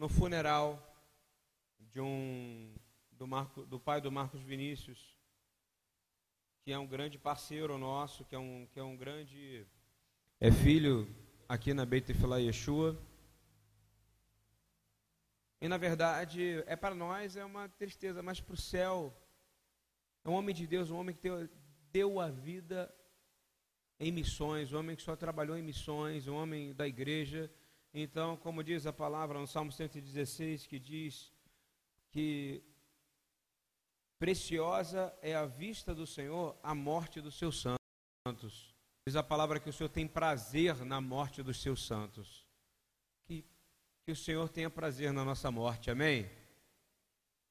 no funeral de um do, Marco, do pai do Marcos Vinícius, que é um grande parceiro nosso, que é um, que é um grande é filho aqui na Beit Tefillah Yeshua. E na verdade, é para nós é uma tristeza, mas para o céu, é um homem de Deus, um homem que deu, deu a vida em missões, um homem que só trabalhou em missões, um homem da igreja. Então, como diz a palavra no Salmo 116, que diz que preciosa é a vista do Senhor a morte dos seus santos. Diz a palavra que o Senhor tem prazer na morte dos seus santos. Que, que o Senhor tenha prazer na nossa morte, amém?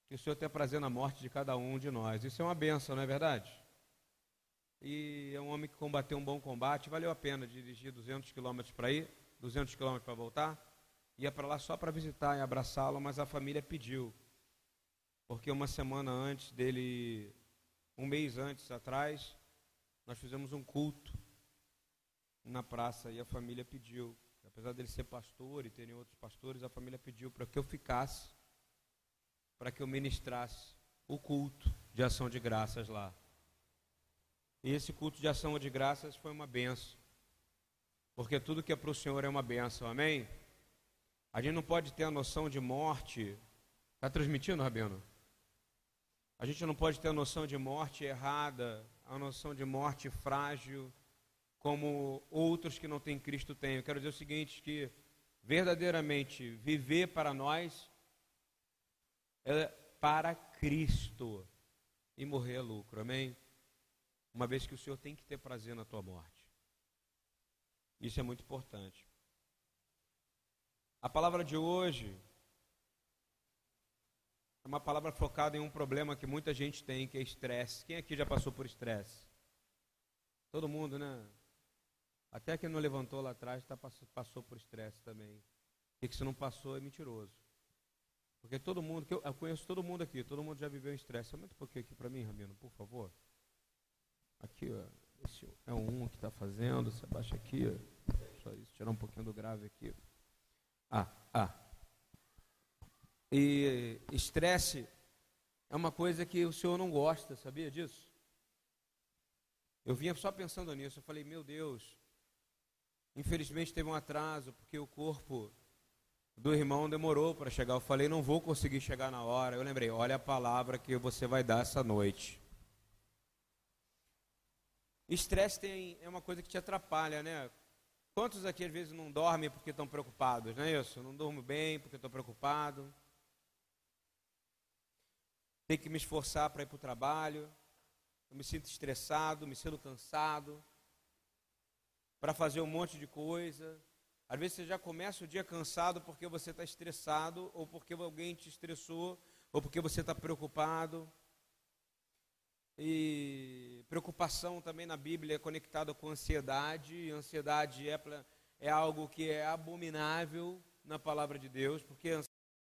Que o Senhor tenha prazer na morte de cada um de nós. Isso é uma benção, não é verdade? E é um homem que combateu um bom combate, valeu a pena dirigir 200 quilômetros para ir, 200 quilômetros para voltar. Ia para lá só para visitar e abraçá-lo, mas a família pediu. Porque uma semana antes dele, um mês antes atrás, nós fizemos um culto na praça e a família pediu. Apesar dele ser pastor e terem outros pastores, a família pediu para que eu ficasse, para que eu ministrasse o culto de ação de graças lá. E esse culto de ação de graças foi uma benção. Porque tudo que é para o Senhor é uma benção, amém? A gente não pode ter a noção de morte. Está transmitindo, Rabino? A gente não pode ter a noção de morte errada, a noção de morte frágil, como outros que não têm Cristo têm. Eu quero dizer o seguinte: que verdadeiramente viver para nós é para Cristo e morrer é lucro, amém? uma vez que o Senhor tem que ter prazer na tua morte. Isso é muito importante. A palavra de hoje é uma palavra focada em um problema que muita gente tem, que é estresse. Quem aqui já passou por estresse? Todo mundo, né? Até quem não levantou lá atrás tá, passou por estresse também. E que se não passou é mentiroso. Porque todo mundo, que eu, eu conheço todo mundo aqui, todo mundo já viveu estresse. Aumenta um pouquinho aqui para mim, Ramiro, por favor. Aqui, ó. É um que está fazendo. Você abaixa aqui. Só isso, tirar um pouquinho do grave aqui. Ah, ah. E estresse é uma coisa que o senhor não gosta, sabia disso? Eu vinha só pensando nisso. Eu falei, meu Deus. Infelizmente teve um atraso, porque o corpo do irmão demorou para chegar. Eu falei, não vou conseguir chegar na hora. Eu lembrei, olha a palavra que você vai dar essa noite. Estresse tem, é uma coisa que te atrapalha, né? Quantos aqui às vezes não dormem porque estão preocupados, não é isso? Não durmo bem porque estou preocupado. Tenho que me esforçar para ir para o trabalho. Eu me sinto estressado, me sinto cansado. Para fazer um monte de coisa. Às vezes você já começa o dia cansado porque você está estressado, ou porque alguém te estressou, ou porque você está preocupado. E preocupação também na Bíblia é conectada com ansiedade. E ansiedade é, é algo que é abominável na palavra de Deus, porque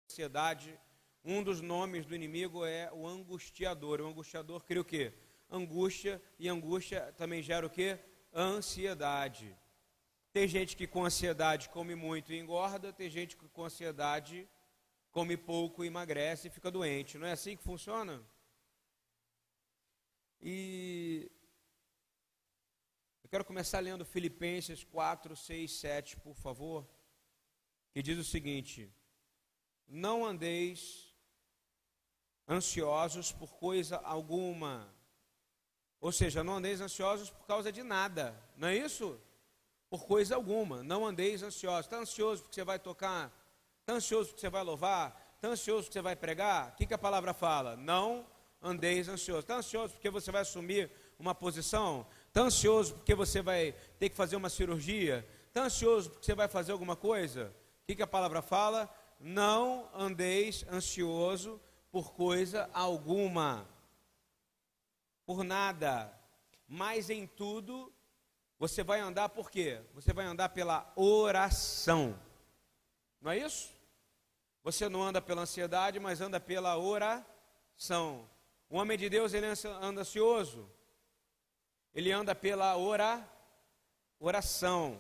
ansiedade, um dos nomes do inimigo é o angustiador. O angustiador cria o quê? Angústia, e angústia também gera o quê? Ansiedade. Tem gente que com ansiedade come muito e engorda, tem gente que com ansiedade come pouco e emagrece e fica doente. Não é assim que funciona? E eu quero começar lendo Filipenses 4, 6, 7, por favor, que diz o seguinte: Não andeis ansiosos por coisa alguma. Ou seja, não andeis ansiosos por causa de nada, não é isso? Por coisa alguma, não andeis ansiosos. Está ansioso porque você vai tocar? Está ansioso porque você vai louvar? Está ansioso porque você vai pregar? O que, que a palavra fala? Não andeis ansioso. Está ansioso porque você vai assumir uma posição? Está ansioso porque você vai ter que fazer uma cirurgia? Está ansioso porque você vai fazer alguma coisa? O que, que a palavra fala? Não andeis ansioso por coisa alguma, por nada, mas em tudo você vai andar por quê? Você vai andar pela oração, não é isso? Você não anda pela ansiedade, mas anda pela oração. O homem de Deus, ele anda ansioso. Ele anda pela ora, oração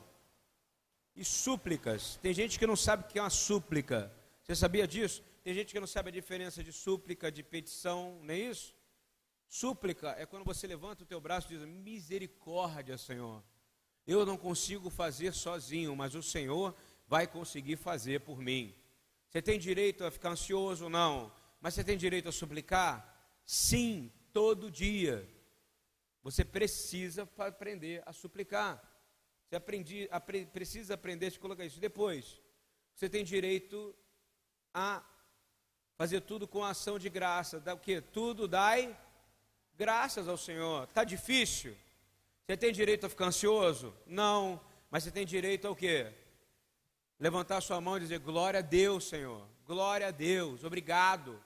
e súplicas. Tem gente que não sabe o que é uma súplica. Você sabia disso? Tem gente que não sabe a diferença de súplica, de petição, não é isso? Súplica é quando você levanta o teu braço e diz: Misericórdia, Senhor. Eu não consigo fazer sozinho, mas o Senhor vai conseguir fazer por mim. Você tem direito a ficar ansioso? Não. Mas você tem direito a suplicar? Sim, todo dia. Você precisa aprender a suplicar. Você aprendi, apre, precisa aprender a colocar isso. Depois, você tem direito a fazer tudo com ação de graça. Dá o quê? Tudo dai graças ao Senhor. Está difícil? Você tem direito a ficar ansioso? Não. Mas você tem direito ao quê? Levantar sua mão e dizer: Glória a Deus, Senhor. Glória a Deus. Obrigado.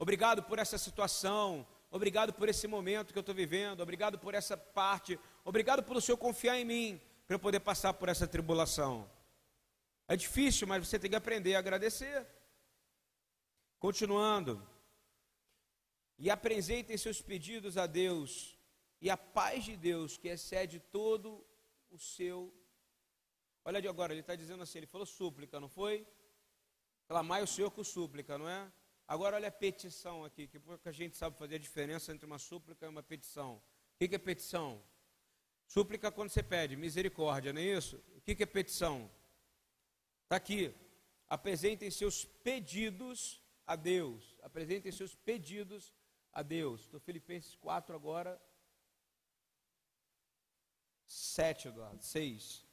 Obrigado por essa situação. Obrigado por esse momento que eu estou vivendo. Obrigado por essa parte. Obrigado pelo Senhor confiar em mim para eu poder passar por essa tribulação. É difícil, mas você tem que aprender a agradecer. Continuando. E apresentem seus pedidos a Deus, e a paz de Deus, que excede todo o seu. Olha de agora, ele está dizendo assim: ele falou súplica, não foi? Clamai o Senhor com súplica, não é? Agora olha a petição aqui, que pouca gente sabe fazer a diferença entre uma súplica e uma petição. O que é petição? Súplica é quando você pede, misericórdia, não é isso? O que é petição? Está aqui. Apresentem seus pedidos a Deus. Apresentem seus pedidos a Deus. Do Filipenses 4 agora. 7, Eduardo. 6.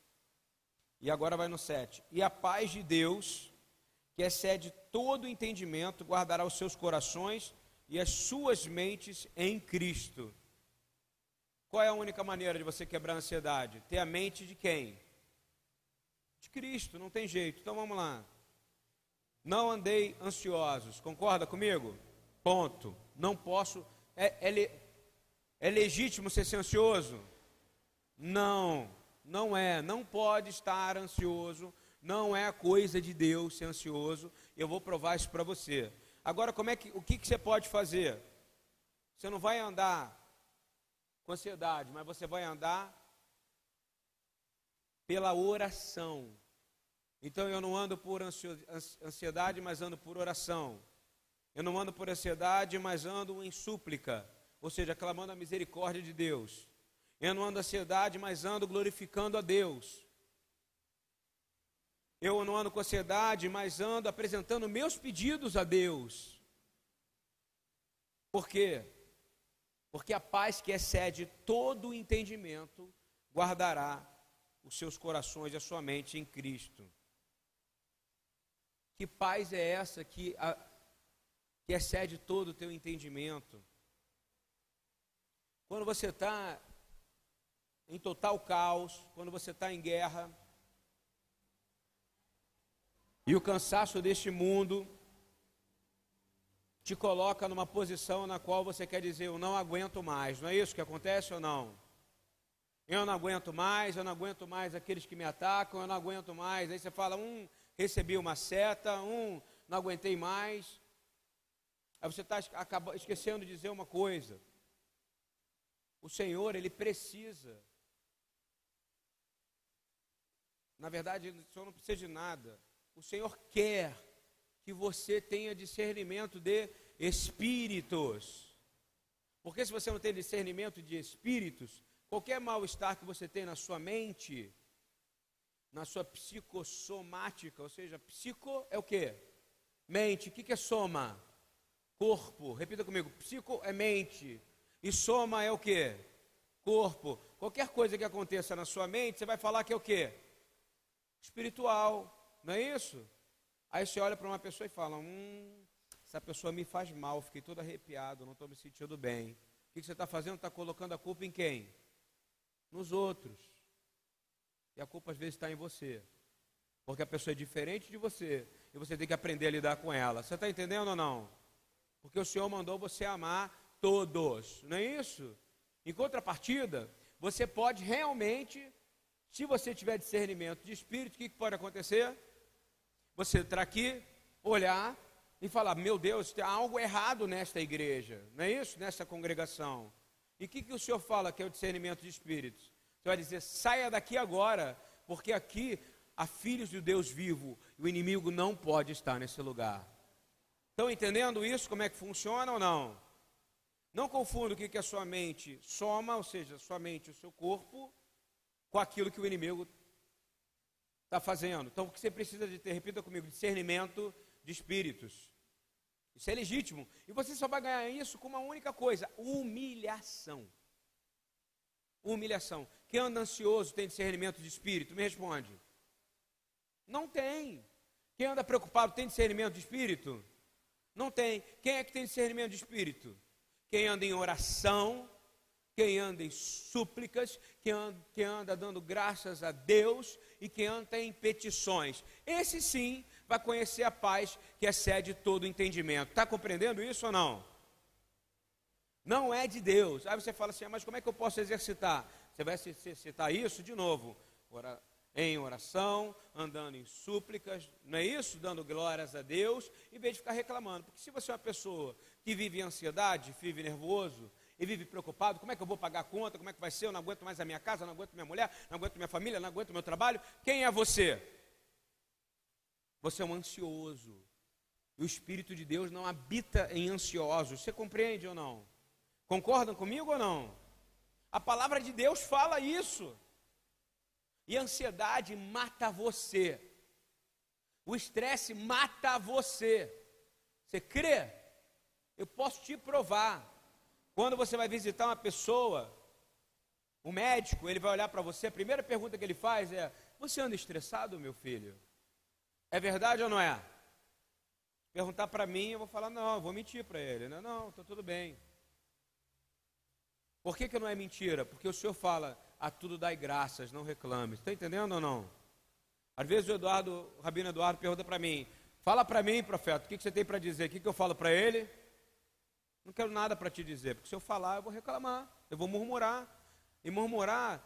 E agora vai no 7. E a paz de Deus, que excede todo entendimento, guardará os seus corações e as suas mentes em Cristo. Qual é a única maneira de você quebrar a ansiedade? Ter a mente de quem? De Cristo, não tem jeito. Então vamos lá. Não andei ansiosos, concorda comigo? Ponto. Não posso. É, é, é legítimo ser ansioso? Não, não é. Não pode estar ansioso não é coisa de Deus ser ansioso. Eu vou provar isso para você. Agora, como é que, o que, que você pode fazer? Você não vai andar com ansiedade, mas você vai andar pela oração. Então eu não ando por ansiedade, mas ando por oração. Eu não ando por ansiedade, mas ando em súplica, ou seja, clamando a misericórdia de Deus. Eu não ando ansiedade, mas ando glorificando a Deus. Eu não ando com ansiedade, mas ando apresentando meus pedidos a Deus. Por quê? Porque a paz que excede todo o entendimento guardará os seus corações e a sua mente em Cristo. Que paz é essa que, a, que excede todo o teu entendimento? Quando você está em total caos, quando você está em guerra, e o cansaço deste mundo te coloca numa posição na qual você quer dizer, eu não aguento mais. Não é isso que acontece ou não? Eu não aguento mais, eu não aguento mais aqueles que me atacam, eu não aguento mais. Aí você fala, um, recebi uma seta, um, não aguentei mais. Aí você está esquecendo de dizer uma coisa. O Senhor, Ele precisa. Na verdade, o Senhor não precisa de nada. O Senhor quer que você tenha discernimento de espíritos. Porque se você não tem discernimento de espíritos, qualquer mal-estar que você tem na sua mente, na sua psicossomática, ou seja, psico é o que? Mente. O que é soma? Corpo. Repita comigo. Psico é mente. E soma é o que? Corpo. Qualquer coisa que aconteça na sua mente, você vai falar que é o que? Espiritual. Não é isso? Aí você olha para uma pessoa e fala: Hum, essa pessoa me faz mal, fiquei todo arrepiado, não estou me sentindo bem. O que você está fazendo? Está colocando a culpa em quem? Nos outros. E a culpa às vezes está em você. Porque a pessoa é diferente de você. E você tem que aprender a lidar com ela. Você está entendendo ou não? Porque o Senhor mandou você amar todos. Não é isso? Em contrapartida, você pode realmente, se você tiver discernimento de espírito, o que, pode acontecer? Você entrar aqui, olhar e falar: meu Deus, tem algo errado nesta igreja, não é isso? Nesta congregação. E o que, que o senhor fala que é o discernimento de espíritos? Você vai dizer: saia daqui agora, porque aqui a filhos do Deus vivo. O inimigo não pode estar nesse lugar. Estão entendendo isso? Como é que funciona ou não? Não confunda o que é a sua mente soma, ou seja, sua mente, o seu corpo, com aquilo que o inimigo está fazendo. Então, o que você precisa de ter, repita comigo, discernimento de espíritos. Isso é legítimo. E você só vai ganhar isso com uma única coisa: humilhação. Humilhação. Quem anda ansioso tem discernimento de espírito? Me responde. Não tem. Quem anda preocupado tem discernimento de espírito? Não tem. Quem é que tem discernimento de espírito? Quem anda em oração, quem anda em súplicas, quem anda, quem anda dando graças a Deus e quem anda em petições. Esse sim vai conhecer a paz que excede todo entendimento. Está compreendendo isso ou não? Não é de Deus. Aí você fala assim, ah, mas como é que eu posso exercitar? Você vai exercitar isso de novo. Ora, em oração, andando em súplicas, não é isso? Dando glórias a Deus, em vez de ficar reclamando. Porque se você é uma pessoa que vive em ansiedade, vive nervoso e vive preocupado, como é que eu vou pagar a conta, como é que vai ser, eu não aguento mais a minha casa, não aguento minha mulher, não aguento minha família, não aguento meu trabalho, quem é você? Você é um ansioso. E o Espírito de Deus não habita em ansiosos. Você compreende ou não? Concordam comigo ou não? A palavra de Deus fala isso. E a ansiedade mata você. O estresse mata você. Você crê? Eu posso te provar. Quando você vai visitar uma pessoa, o médico, ele vai olhar para você, a primeira pergunta que ele faz é: Você anda estressado, meu filho? É verdade ou não é? Perguntar para mim, eu vou falar: Não, eu vou mentir para ele. Não, não, está tudo bem. Por que, que não é mentira? Porque o Senhor fala: A tudo dai graças, não reclame. Está entendendo ou não? Às vezes o Eduardo, o Rabino Eduardo pergunta para mim: Fala para mim, profeta, o que, que você tem para dizer? O que, que eu falo para ele? Não quero nada para te dizer, porque se eu falar, eu vou reclamar, eu vou murmurar. E murmurar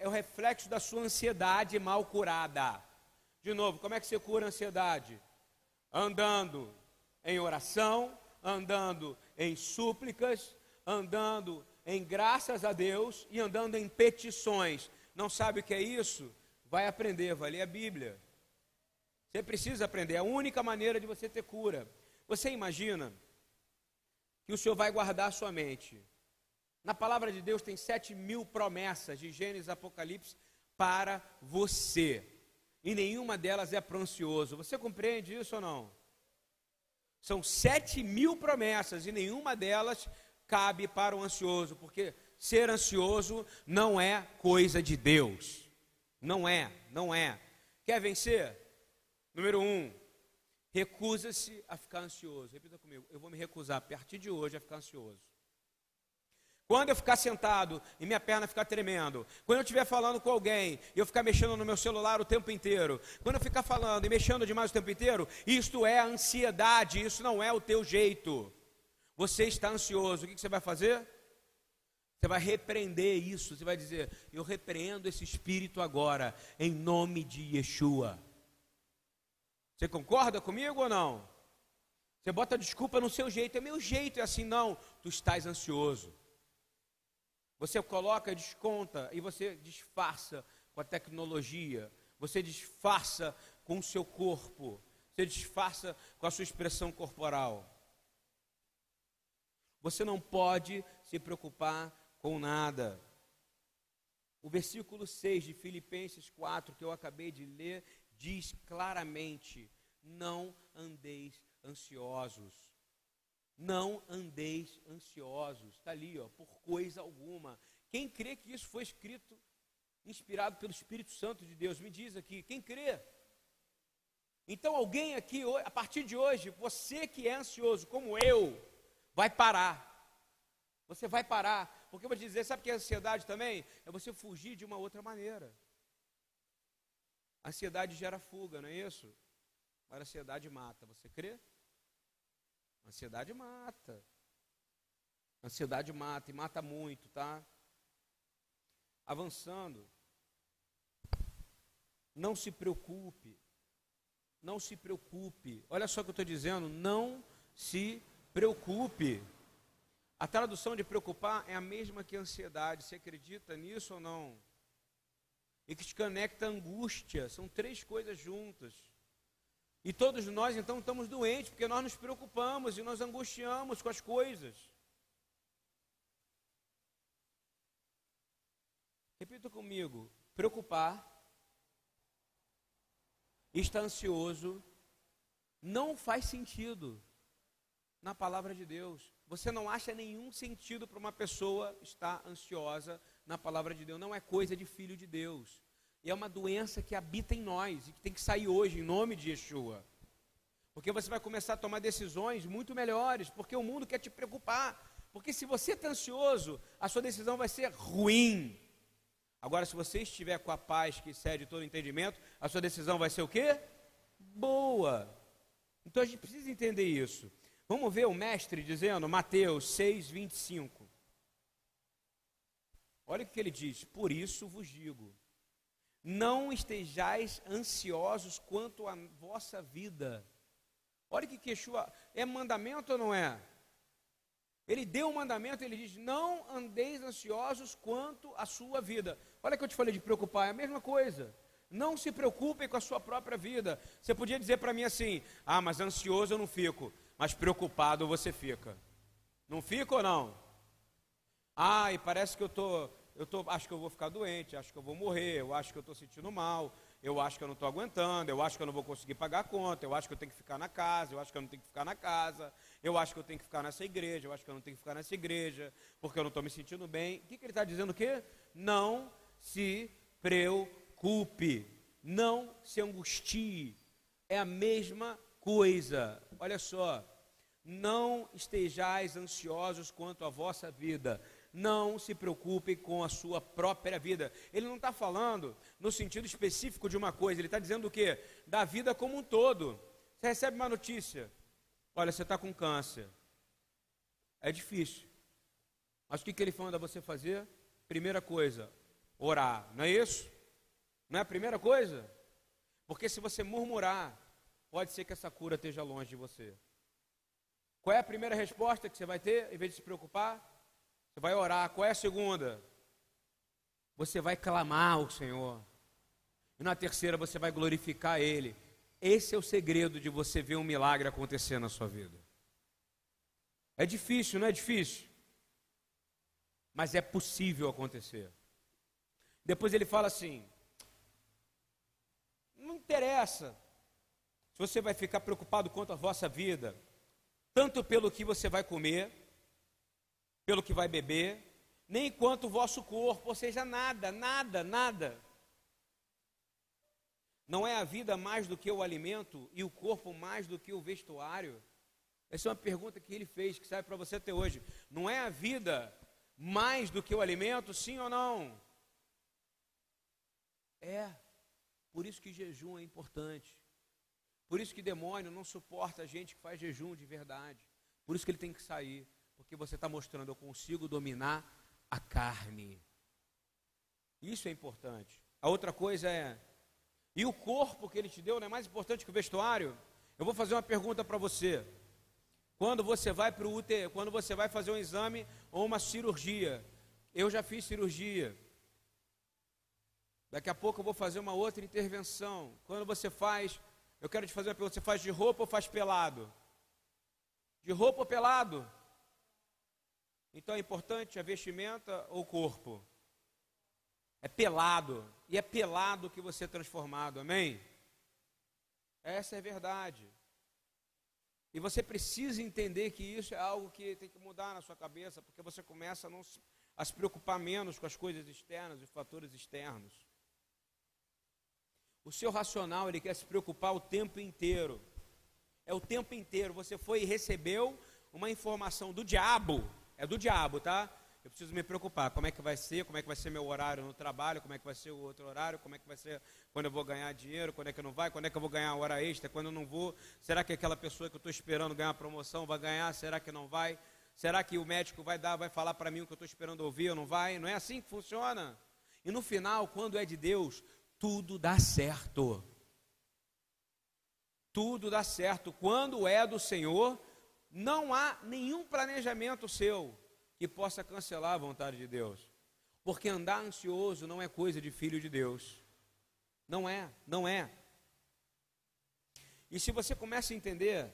é o reflexo da sua ansiedade mal curada. De novo, como é que você cura a ansiedade? Andando em oração, andando em súplicas, andando em graças a Deus e andando em petições. Não sabe o que é isso? Vai aprender, vai ler a Bíblia. Você precisa aprender, é a única maneira de você ter cura. Você imagina que o Senhor vai guardar a sua mente. Na palavra de Deus tem sete mil promessas de Gênesis Apocalipse para você. E nenhuma delas é para ansioso. Você compreende isso ou não? São sete mil promessas e nenhuma delas cabe para o ansioso, porque ser ansioso não é coisa de Deus. Não é, não é. Quer vencer? Número um, recusa-se a ficar ansioso. Repita comigo, eu vou me recusar a partir de hoje a ficar ansioso. Quando eu ficar sentado e minha perna ficar tremendo, quando eu estiver falando com alguém e eu ficar mexendo no meu celular o tempo inteiro, quando eu ficar falando e mexendo demais o tempo inteiro, isto é ansiedade, isso não é o teu jeito. Você está ansioso, o que você vai fazer? Você vai repreender isso, você vai dizer: Eu repreendo esse espírito agora, em nome de Yeshua. Você concorda comigo ou não? Você bota desculpa no seu jeito, é meu jeito, é assim, não. Tu estás ansioso. Você coloca, desconta e você disfarça com a tecnologia, você disfarça com o seu corpo, você disfarça com a sua expressão corporal. Você não pode se preocupar com nada. O versículo 6 de Filipenses 4, que eu acabei de ler, diz claramente: não andeis ansiosos. Não andeis ansiosos. Está ali, ó, por coisa alguma. Quem crê que isso foi escrito, inspirado pelo Espírito Santo de Deus, me diz aqui, quem crê? Então alguém aqui, a partir de hoje, você que é ansioso, como eu, vai parar. Você vai parar. Porque eu vou te dizer, sabe o que é ansiedade também? É você fugir de uma outra maneira. A ansiedade gera fuga, não é isso? Mas a ansiedade mata. Você crê? A ansiedade mata. A ansiedade mata e mata muito, tá? Avançando. Não se preocupe. Não se preocupe. Olha só o que eu estou dizendo. Não se preocupe. A tradução de preocupar é a mesma que ansiedade. Você acredita nisso ou não? E que desconecta a angústia. São três coisas juntas. E todos nós então estamos doentes porque nós nos preocupamos e nós angustiamos com as coisas. Repita comigo: preocupar, estar ansioso, não faz sentido na palavra de Deus. Você não acha nenhum sentido para uma pessoa estar ansiosa na palavra de Deus. Não é coisa de filho de Deus. E é uma doença que habita em nós e que tem que sair hoje, em nome de Yeshua. Porque você vai começar a tomar decisões muito melhores, porque o mundo quer te preocupar. Porque se você está ansioso, a sua decisão vai ser ruim. Agora, se você estiver com a paz que excede todo entendimento, a sua decisão vai ser o quê? Boa. Então a gente precisa entender isso. Vamos ver o mestre dizendo, Mateus 6, 25. Olha o que ele diz: Por isso vos digo, não estejais ansiosos quanto à vossa vida. Olha que quechua, é mandamento ou não é? Ele deu um mandamento, ele diz: Não andeis ansiosos quanto à sua vida. Olha que eu te falei de preocupar, é a mesma coisa. Não se preocupem com a sua própria vida. Você podia dizer para mim assim: Ah, mas ansioso eu não fico, mas preocupado você fica. Não fica ou não? Ah, e parece que eu tô, eu tô, acho que eu vou ficar doente, acho que eu vou morrer, eu acho que eu estou sentindo mal, eu acho que eu não estou aguentando, eu acho que eu não vou conseguir pagar a conta, eu acho que eu tenho que ficar na casa, eu acho que eu não tenho que ficar na casa, eu acho que eu tenho que ficar nessa igreja, eu acho que eu não tenho que ficar nessa igreja, porque eu não estou me sentindo bem. O que, que ele está dizendo o quê? Não se preocupe, não se angustie. É a mesma coisa. Olha só, não estejais ansiosos quanto à vossa vida não se preocupe com a sua própria vida. Ele não está falando no sentido específico de uma coisa, ele está dizendo o quê? Da vida como um todo. Você recebe uma notícia, olha, você está com câncer. É difícil. Mas o que, que ele manda você fazer? Primeira coisa, orar, não é isso? Não é a primeira coisa? Porque se você murmurar, pode ser que essa cura esteja longe de você. Qual é a primeira resposta que você vai ter, em vez de se preocupar? Você vai orar. Qual é a segunda? Você vai clamar ao Senhor. E na terceira você vai glorificar Ele. Esse é o segredo de você ver um milagre acontecer na sua vida. É difícil, não é difícil? Mas é possível acontecer. Depois ele fala assim: não interessa se você vai ficar preocupado quanto à vossa vida, tanto pelo que você vai comer, pelo que vai beber, nem quanto o vosso corpo, ou seja, nada, nada, nada. Não é a vida mais do que o alimento e o corpo mais do que o vestuário? Essa é uma pergunta que ele fez, que serve para você até hoje. Não é a vida mais do que o alimento, sim ou não? É. Por isso que jejum é importante. Por isso que demônio não suporta a gente que faz jejum de verdade. Por isso que ele tem que sair porque você está mostrando eu consigo dominar a carne. Isso é importante. A outra coisa é, e o corpo que ele te deu não é mais importante que o vestuário? Eu vou fazer uma pergunta para você. Quando você vai para o UTI, quando você vai fazer um exame ou uma cirurgia, eu já fiz cirurgia. Daqui a pouco eu vou fazer uma outra intervenção. Quando você faz, eu quero te fazer uma pergunta: você faz de roupa ou faz pelado? De roupa ou pelado? Então é importante a vestimenta ou o corpo? É pelado. E é pelado que você é transformado, amém? Essa é a verdade. E você precisa entender que isso é algo que tem que mudar na sua cabeça, porque você começa a, não se, a se preocupar menos com as coisas externas, os fatores externos. O seu racional, ele quer se preocupar o tempo inteiro. É o tempo inteiro. Você foi e recebeu uma informação do diabo é do diabo, tá? Eu preciso me preocupar. Como é que vai ser? Como é que vai ser meu horário no trabalho? Como é que vai ser o outro horário? Como é que vai ser quando eu vou ganhar dinheiro? Quando é que não vai? Quando é que eu vou ganhar hora extra? Quando eu não vou? Será que aquela pessoa que eu estou esperando ganhar promoção vai ganhar? Será que não vai? Será que o médico vai dar, vai falar para mim o que eu estou esperando ouvir ou não vai? Não é assim que funciona. E no final, quando é de Deus, tudo dá certo. Tudo dá certo. Quando é do Senhor, não há nenhum planejamento seu que possa cancelar a vontade de Deus. Porque andar ansioso não é coisa de filho de Deus. Não é, não é. E se você começa a entender,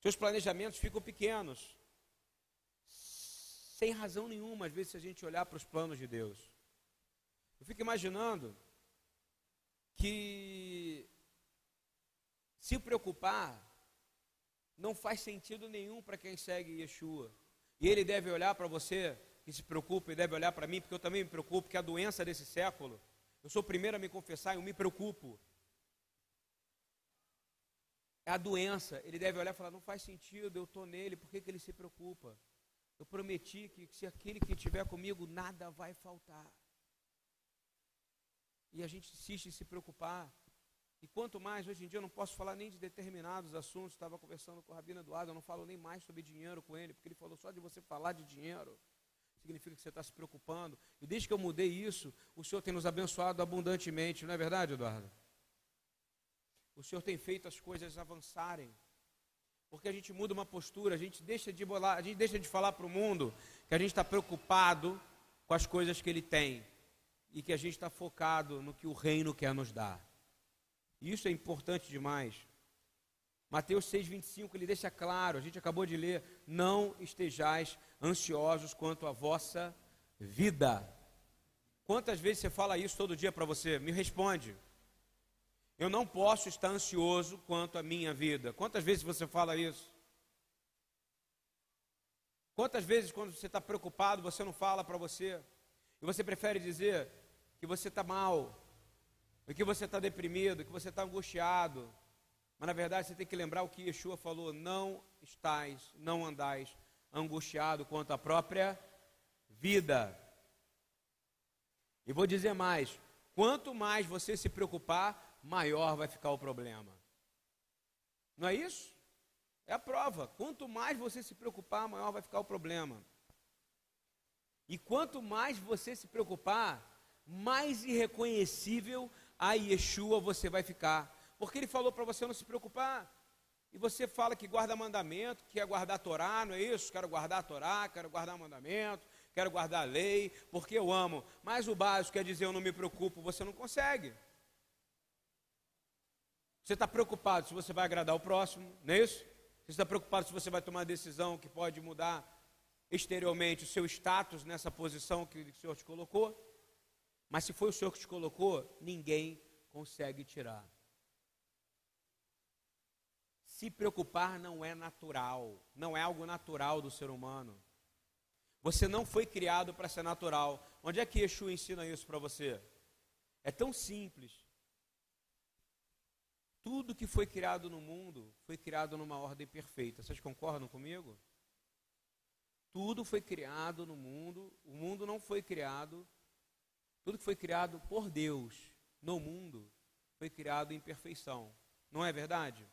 seus planejamentos ficam pequenos. Sem razão nenhuma, às vezes, se a gente olhar para os planos de Deus. Eu fico imaginando que se preocupar não faz sentido nenhum para quem segue Yeshua. E ele deve olhar para você que se preocupa e deve olhar para mim, porque eu também me preocupo, que a doença desse século, eu sou o primeiro a me confessar e eu me preocupo. É a doença. Ele deve olhar e falar: não faz sentido, eu estou nele, por que, que ele se preocupa? Eu prometi que se aquele que estiver comigo, nada vai faltar. E a gente insiste em se preocupar. E quanto mais, hoje em dia eu não posso falar nem de determinados assuntos. Estava conversando com o Rabino Eduardo, eu não falo nem mais sobre dinheiro com ele, porque ele falou só de você falar de dinheiro. Significa que você está se preocupando. E desde que eu mudei isso, o Senhor tem nos abençoado abundantemente, não é verdade, Eduardo? O Senhor tem feito as coisas avançarem. Porque a gente muda uma postura, a gente deixa de bolar, a gente deixa de falar para o mundo que a gente está preocupado com as coisas que ele tem e que a gente está focado no que o reino quer nos dar. Isso é importante demais. Mateus 6,25, ele deixa claro, a gente acabou de ler: não estejais ansiosos quanto à vossa vida. Quantas vezes você fala isso todo dia para você? Me responde. Eu não posso estar ansioso quanto à minha vida. Quantas vezes você fala isso? Quantas vezes, quando você está preocupado, você não fala para você? E você prefere dizer que você está mal, que você está deprimido, que você está angustiado. Mas na verdade você tem que lembrar o que Yeshua falou: não estais, não andais angustiado quanto à própria vida. E vou dizer mais: quanto mais você se preocupar, maior vai ficar o problema. Não é isso? É a prova. Quanto mais você se preocupar, maior vai ficar o problema. E quanto mais você se preocupar, mais irreconhecível a Yeshua você vai ficar. Porque ele falou para você não se preocupar. E você fala que guarda mandamento, que quer guardar a Torá, não é isso? Quero guardar a Torá, quero guardar mandamento, quero guardar a lei, porque eu amo. Mas o básico quer dizer eu não me preocupo, você não consegue. Você está preocupado se você vai agradar o próximo, não é isso? Você está preocupado se você vai tomar decisão que pode mudar exteriormente o seu status nessa posição que o Senhor te colocou? Mas se foi o Senhor que te colocou, ninguém consegue tirar. Se preocupar não é natural, não é algo natural do ser humano. Você não foi criado para ser natural. Onde é que Yeshua ensina isso para você? É tão simples. Tudo que foi criado no mundo foi criado numa ordem perfeita. Vocês concordam comigo? Tudo foi criado no mundo, o mundo não foi criado. Tudo que foi criado por Deus no mundo foi criado em perfeição. Não é verdade?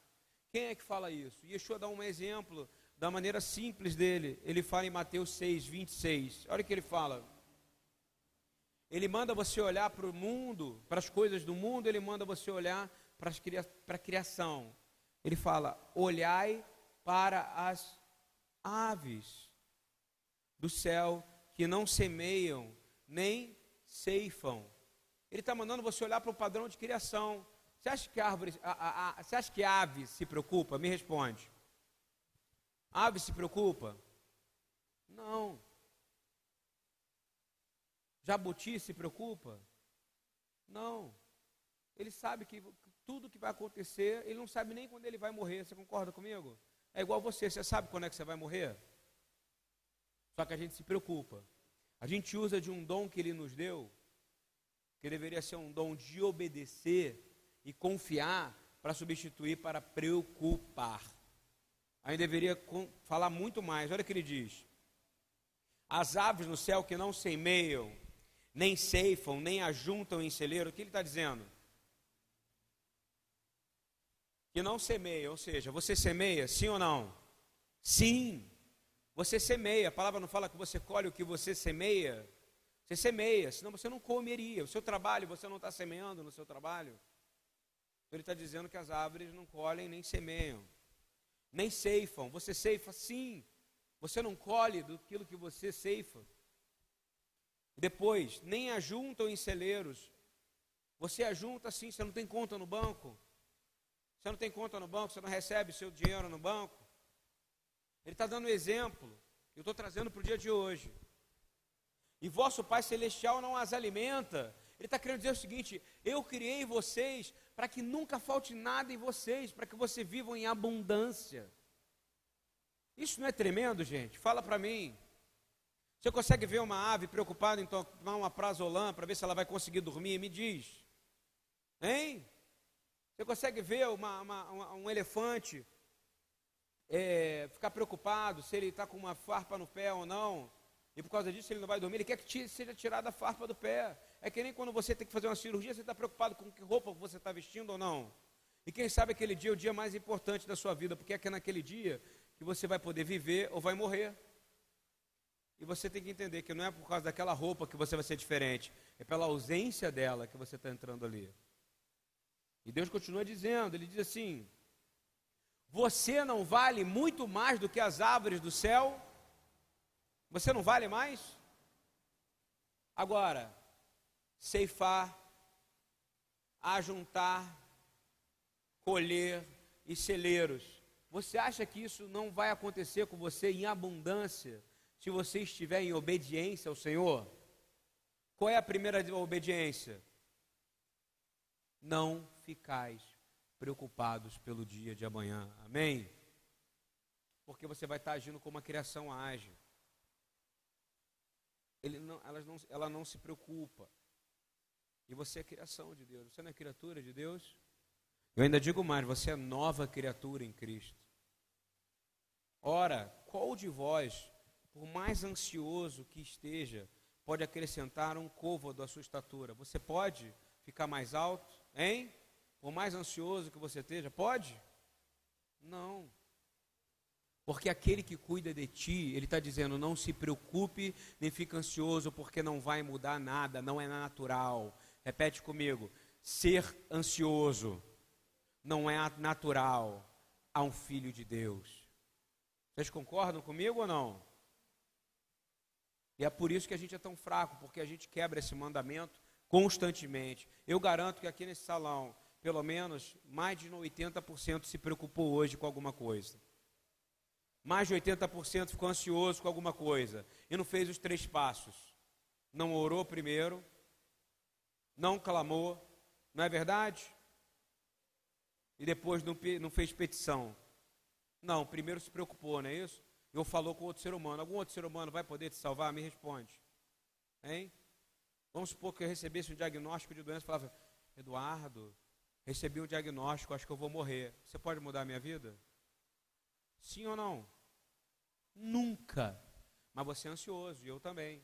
Quem é que fala isso? Yeshua dá um exemplo da maneira simples dele. Ele fala em Mateus 6, 26. Olha o que ele fala. Ele manda você olhar para o mundo, para as coisas do mundo, ele manda você olhar para a criação. Ele fala: olhai para as aves do céu que não semeiam nem ceifam. Ele está mandando você olhar para o padrão de criação. Você acha que árvore, a, a, a, você acha que ave se preocupa? Me responde. Ave se preocupa? Não. Jabuti se preocupa? Não. Ele sabe que tudo que vai acontecer, ele não sabe nem quando ele vai morrer. Você concorda comigo? É igual você, você sabe quando é que você vai morrer? Só que a gente se preocupa. A gente usa de um dom que ele nos deu, que deveria ser um dom de obedecer e confiar para substituir para preocupar. Aí deveria falar muito mais. Olha o que ele diz: As aves no céu que não semeiam, nem ceifam, nem ajuntam em celeiro, o que ele está dizendo? que não semeia, ou seja, você semeia, sim ou não? Sim, você semeia. A palavra não fala que você colhe o que você semeia. Você semeia, senão você não comeria. O seu trabalho, você não está semeando no seu trabalho. Então ele está dizendo que as árvores não colhem nem semeiam, nem ceifam. Você ceifa, sim. Você não colhe do que você ceifa. Depois, nem ajuntam em celeiros. Você ajunta assim, você não tem conta no banco. Você não tem conta no banco, você não recebe seu dinheiro no banco. Ele está dando um exemplo, eu estou trazendo para o dia de hoje. E vosso Pai Celestial não as alimenta. Ele está querendo dizer o seguinte: eu criei vocês para que nunca falte nada em vocês, para que vocês vivam em abundância. Isso não é tremendo, gente? Fala para mim. Você consegue ver uma ave preocupada em tomar uma prazolã para ver se ela vai conseguir dormir? Me diz. Hein? Você consegue ver uma, uma, um elefante é, ficar preocupado se ele está com uma farpa no pé ou não? E por causa disso ele não vai dormir, ele quer que seja tirada a farpa do pé. É que nem quando você tem que fazer uma cirurgia, você está preocupado com que roupa você está vestindo ou não. E quem sabe aquele dia é o dia mais importante da sua vida, porque é que é naquele dia que você vai poder viver ou vai morrer. E você tem que entender que não é por causa daquela roupa que você vai ser diferente, é pela ausência dela que você está entrando ali. E Deus continua dizendo: Ele diz assim: Você não vale muito mais do que as árvores do céu? Você não vale mais? Agora, ceifar, ajuntar, colher e celeiros. Você acha que isso não vai acontecer com você em abundância se você estiver em obediência ao Senhor? Qual é a primeira obediência? Não ficais preocupados pelo dia de amanhã. Amém? Porque você vai estar agindo como a criação age ele não, elas não, ela não se preocupa. E você é criação de Deus. Você não é criatura de Deus? Eu ainda digo mais: você é nova criatura em Cristo. Ora, qual de vós, por mais ansioso que esteja, pode acrescentar um côvado à sua estatura? Você pode ficar mais alto? Hein? Por mais ansioso que você esteja, pode? Não. Porque aquele que cuida de ti, ele está dizendo: não se preocupe, nem fique ansioso, porque não vai mudar nada, não é natural. Repete comigo: ser ansioso não é natural a um filho de Deus. Vocês concordam comigo ou não? E é por isso que a gente é tão fraco, porque a gente quebra esse mandamento constantemente. Eu garanto que aqui nesse salão, pelo menos mais de 80% se preocupou hoje com alguma coisa mais de 80% ficou ansioso com alguma coisa e não fez os três passos. Não orou primeiro, não clamou, não é verdade? E depois não, não fez petição. Não, primeiro se preocupou, não é isso? Eu falou com outro ser humano. Algum outro ser humano vai poder te salvar? Me responde. Hein? Vamos supor que eu recebesse um diagnóstico de doença e falava, Eduardo, recebi um diagnóstico, acho que eu vou morrer. Você pode mudar a minha vida? Sim ou não? Nunca. Mas você é ansioso, e eu também.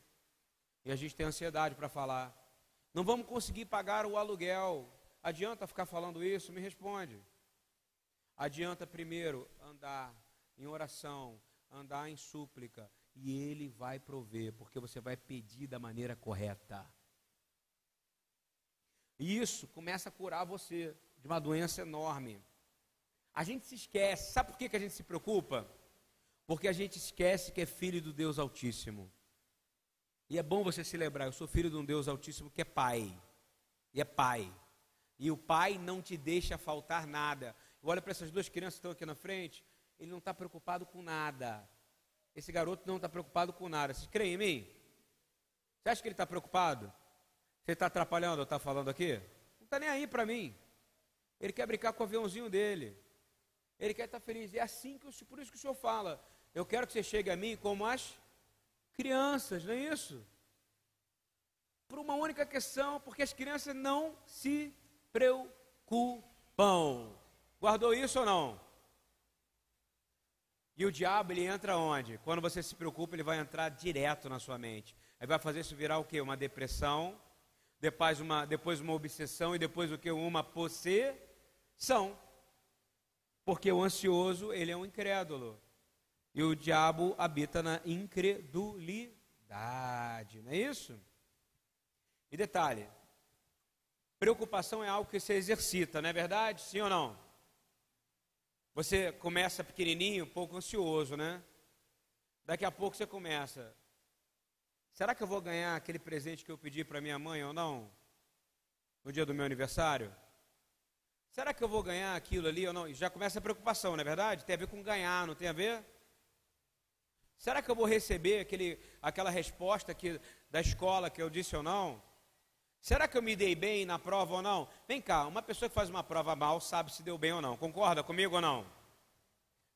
E a gente tem ansiedade para falar. Não vamos conseguir pagar o aluguel. Adianta ficar falando isso? Me responde. Adianta primeiro andar em oração, andar em súplica, e Ele vai prover, porque você vai pedir da maneira correta. E isso começa a curar você de uma doença enorme. A gente se esquece, sabe por que, que a gente se preocupa? Porque a gente esquece que é filho do Deus Altíssimo. E é bom você se lembrar, eu sou filho de um Deus Altíssimo que é Pai. E é Pai. E o Pai não te deixa faltar nada. Olha para essas duas crianças que estão aqui na frente, ele não está preocupado com nada. Esse garoto não está preocupado com nada. Vocês creem em mim? Você acha que ele está preocupado? Você está atrapalhando eu tá falando aqui? Não está nem aí para mim. Ele quer brincar com o aviãozinho dele. Ele quer estar tá feliz. É assim que, por isso que o Senhor fala. Eu quero que você chegue a mim como as crianças, não é isso? Por uma única questão, porque as crianças não se preocupam. Guardou isso ou não? E o diabo, ele entra onde? Quando você se preocupa, ele vai entrar direto na sua mente. Aí vai fazer isso virar o quê? Uma depressão, depois uma, depois uma obsessão e depois o que? Uma possessão. Porque o ansioso, ele é um incrédulo. E o diabo habita na incredulidade, não é isso? E detalhe: preocupação é algo que se exercita, não é verdade? Sim ou não? Você começa pequenininho, um pouco ansioso, né? Daqui a pouco você começa. Será que eu vou ganhar aquele presente que eu pedi para minha mãe ou não? no dia do meu aniversário? Será que eu vou ganhar aquilo ali ou não? E já começa a preocupação, não é verdade? Tem a ver com ganhar, não tem a ver? Será que eu vou receber aquele, aquela resposta que, da escola que eu disse ou não? Será que eu me dei bem na prova ou não? Vem cá, uma pessoa que faz uma prova mal sabe se deu bem ou não. Concorda comigo ou não?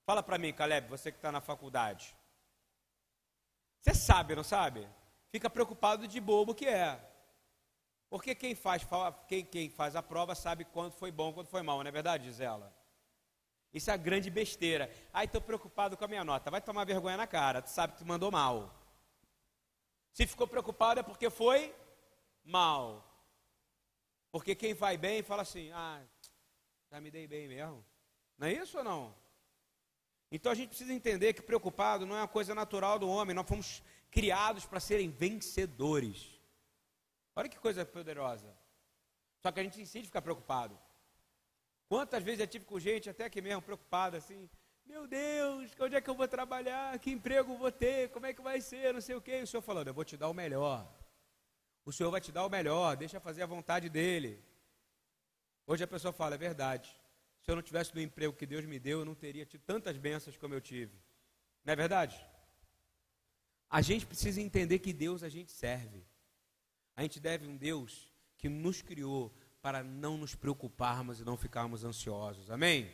Fala para mim, Caleb, você que está na faculdade. Você sabe, não sabe? Fica preocupado de bobo que é. Porque quem faz, quem, quem faz a prova sabe quando foi bom, quando foi mal, não é verdade, diz ela? Isso é a grande besteira. Ai, estou preocupado com a minha nota. Vai tomar vergonha na cara, tu sabe que tu mandou mal. Se ficou preocupado é porque foi mal. Porque quem vai bem fala assim, ah, já me dei bem mesmo. Não é isso ou não? Então a gente precisa entender que preocupado não é uma coisa natural do homem, nós fomos criados para serem vencedores. Olha que coisa poderosa. Só que a gente insiste em ficar preocupado. Quantas vezes eu tive com gente, até aqui mesmo, preocupada assim, meu Deus, onde é que eu vou trabalhar? Que emprego vou ter? Como é que vai ser? Não sei o quê. E o Senhor falando, eu vou te dar o melhor. O Senhor vai te dar o melhor, deixa fazer a vontade dele. Hoje a pessoa fala, é verdade. Se eu não tivesse no emprego que Deus me deu, eu não teria tido tantas bênçãos como eu tive. Não é verdade? A gente precisa entender que Deus a gente serve. A gente deve um Deus que nos criou para não nos preocuparmos e não ficarmos ansiosos. Amém?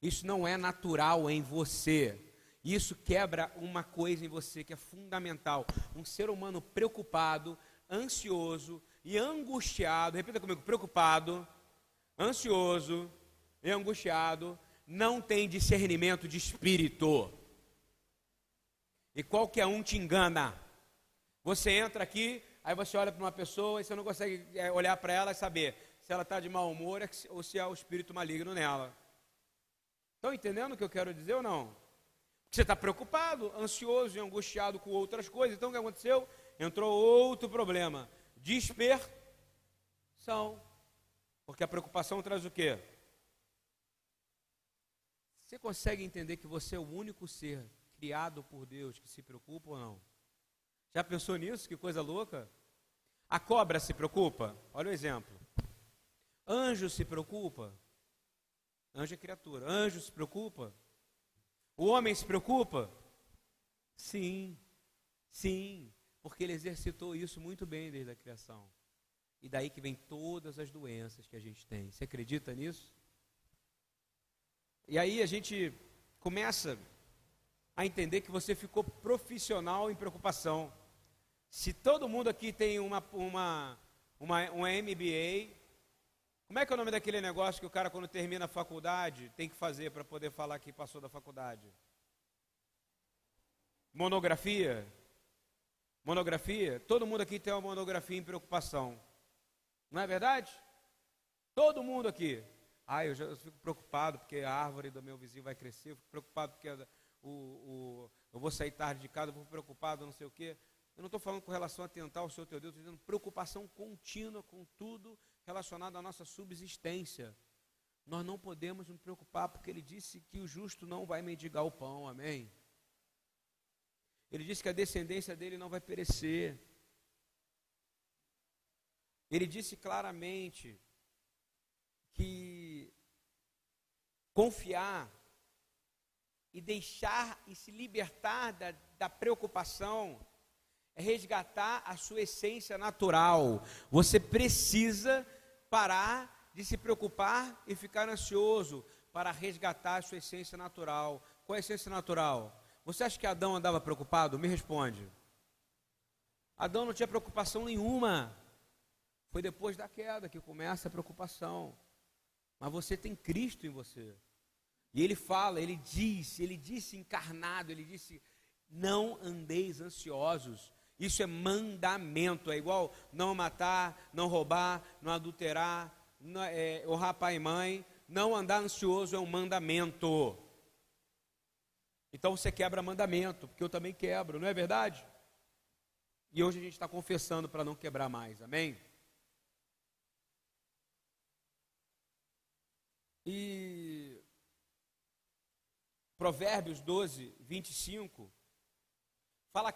Isso não é natural em você. Isso quebra uma coisa em você que é fundamental. Um ser humano preocupado, ansioso e angustiado, repita comigo, preocupado, ansioso e angustiado, não tem discernimento de espírito. E qualquer um te engana. Você entra aqui, aí você olha para uma pessoa e você não consegue é, olhar para ela e saber se ela está de mau humor ou se há o espírito maligno nela. Estão entendendo o que eu quero dizer ou não? Você está preocupado, ansioso e angustiado com outras coisas. Então o que aconteceu? Entrou outro problema: dispersão. Porque a preocupação traz o quê? Você consegue entender que você é o único ser criado por Deus que se preocupa ou não? Já pensou nisso? Que coisa louca? A cobra se preocupa? Olha o exemplo. Anjo se preocupa? Anjo é criatura. Anjo se preocupa? O homem se preocupa? Sim, sim, porque ele exercitou isso muito bem desde a criação. E daí que vem todas as doenças que a gente tem. Você acredita nisso? E aí a gente começa a entender que você ficou profissional em preocupação. Se todo mundo aqui tem uma, uma, uma, uma MBA, como é que é o nome daquele negócio que o cara, quando termina a faculdade, tem que fazer para poder falar que passou da faculdade? Monografia? Monografia? Todo mundo aqui tem uma monografia em preocupação. Não é verdade? Todo mundo aqui. Ah, eu, já, eu fico preocupado porque a árvore do meu vizinho vai crescer, eu fico preocupado porque o, o, eu vou sair tarde de casa, fico preocupado, não sei o quê. Eu não estou falando com relação a tentar o Senhor teu Deus, estou dizendo preocupação contínua com tudo relacionado à nossa subsistência. Nós não podemos nos preocupar porque ele disse que o justo não vai mendigar o pão, amém? Ele disse que a descendência dele não vai perecer. Ele disse claramente que confiar e deixar e se libertar da, da preocupação é resgatar a sua essência natural. Você precisa parar de se preocupar e ficar ansioso para resgatar a sua essência natural. Qual é a essência natural? Você acha que Adão andava preocupado? Me responde. Adão não tinha preocupação nenhuma. Foi depois da queda que começa a preocupação mas você tem Cristo em você. E ele fala, ele disse, ele disse encarnado, ele disse: não andeis ansiosos. Isso é mandamento, é igual não matar, não roubar, não adulterar, não, é, honrar pai e mãe. Não andar ansioso é um mandamento. Então você quebra mandamento, porque eu também quebro, não é verdade? E hoje a gente está confessando para não quebrar mais, amém? E Provérbios 12, 25, fala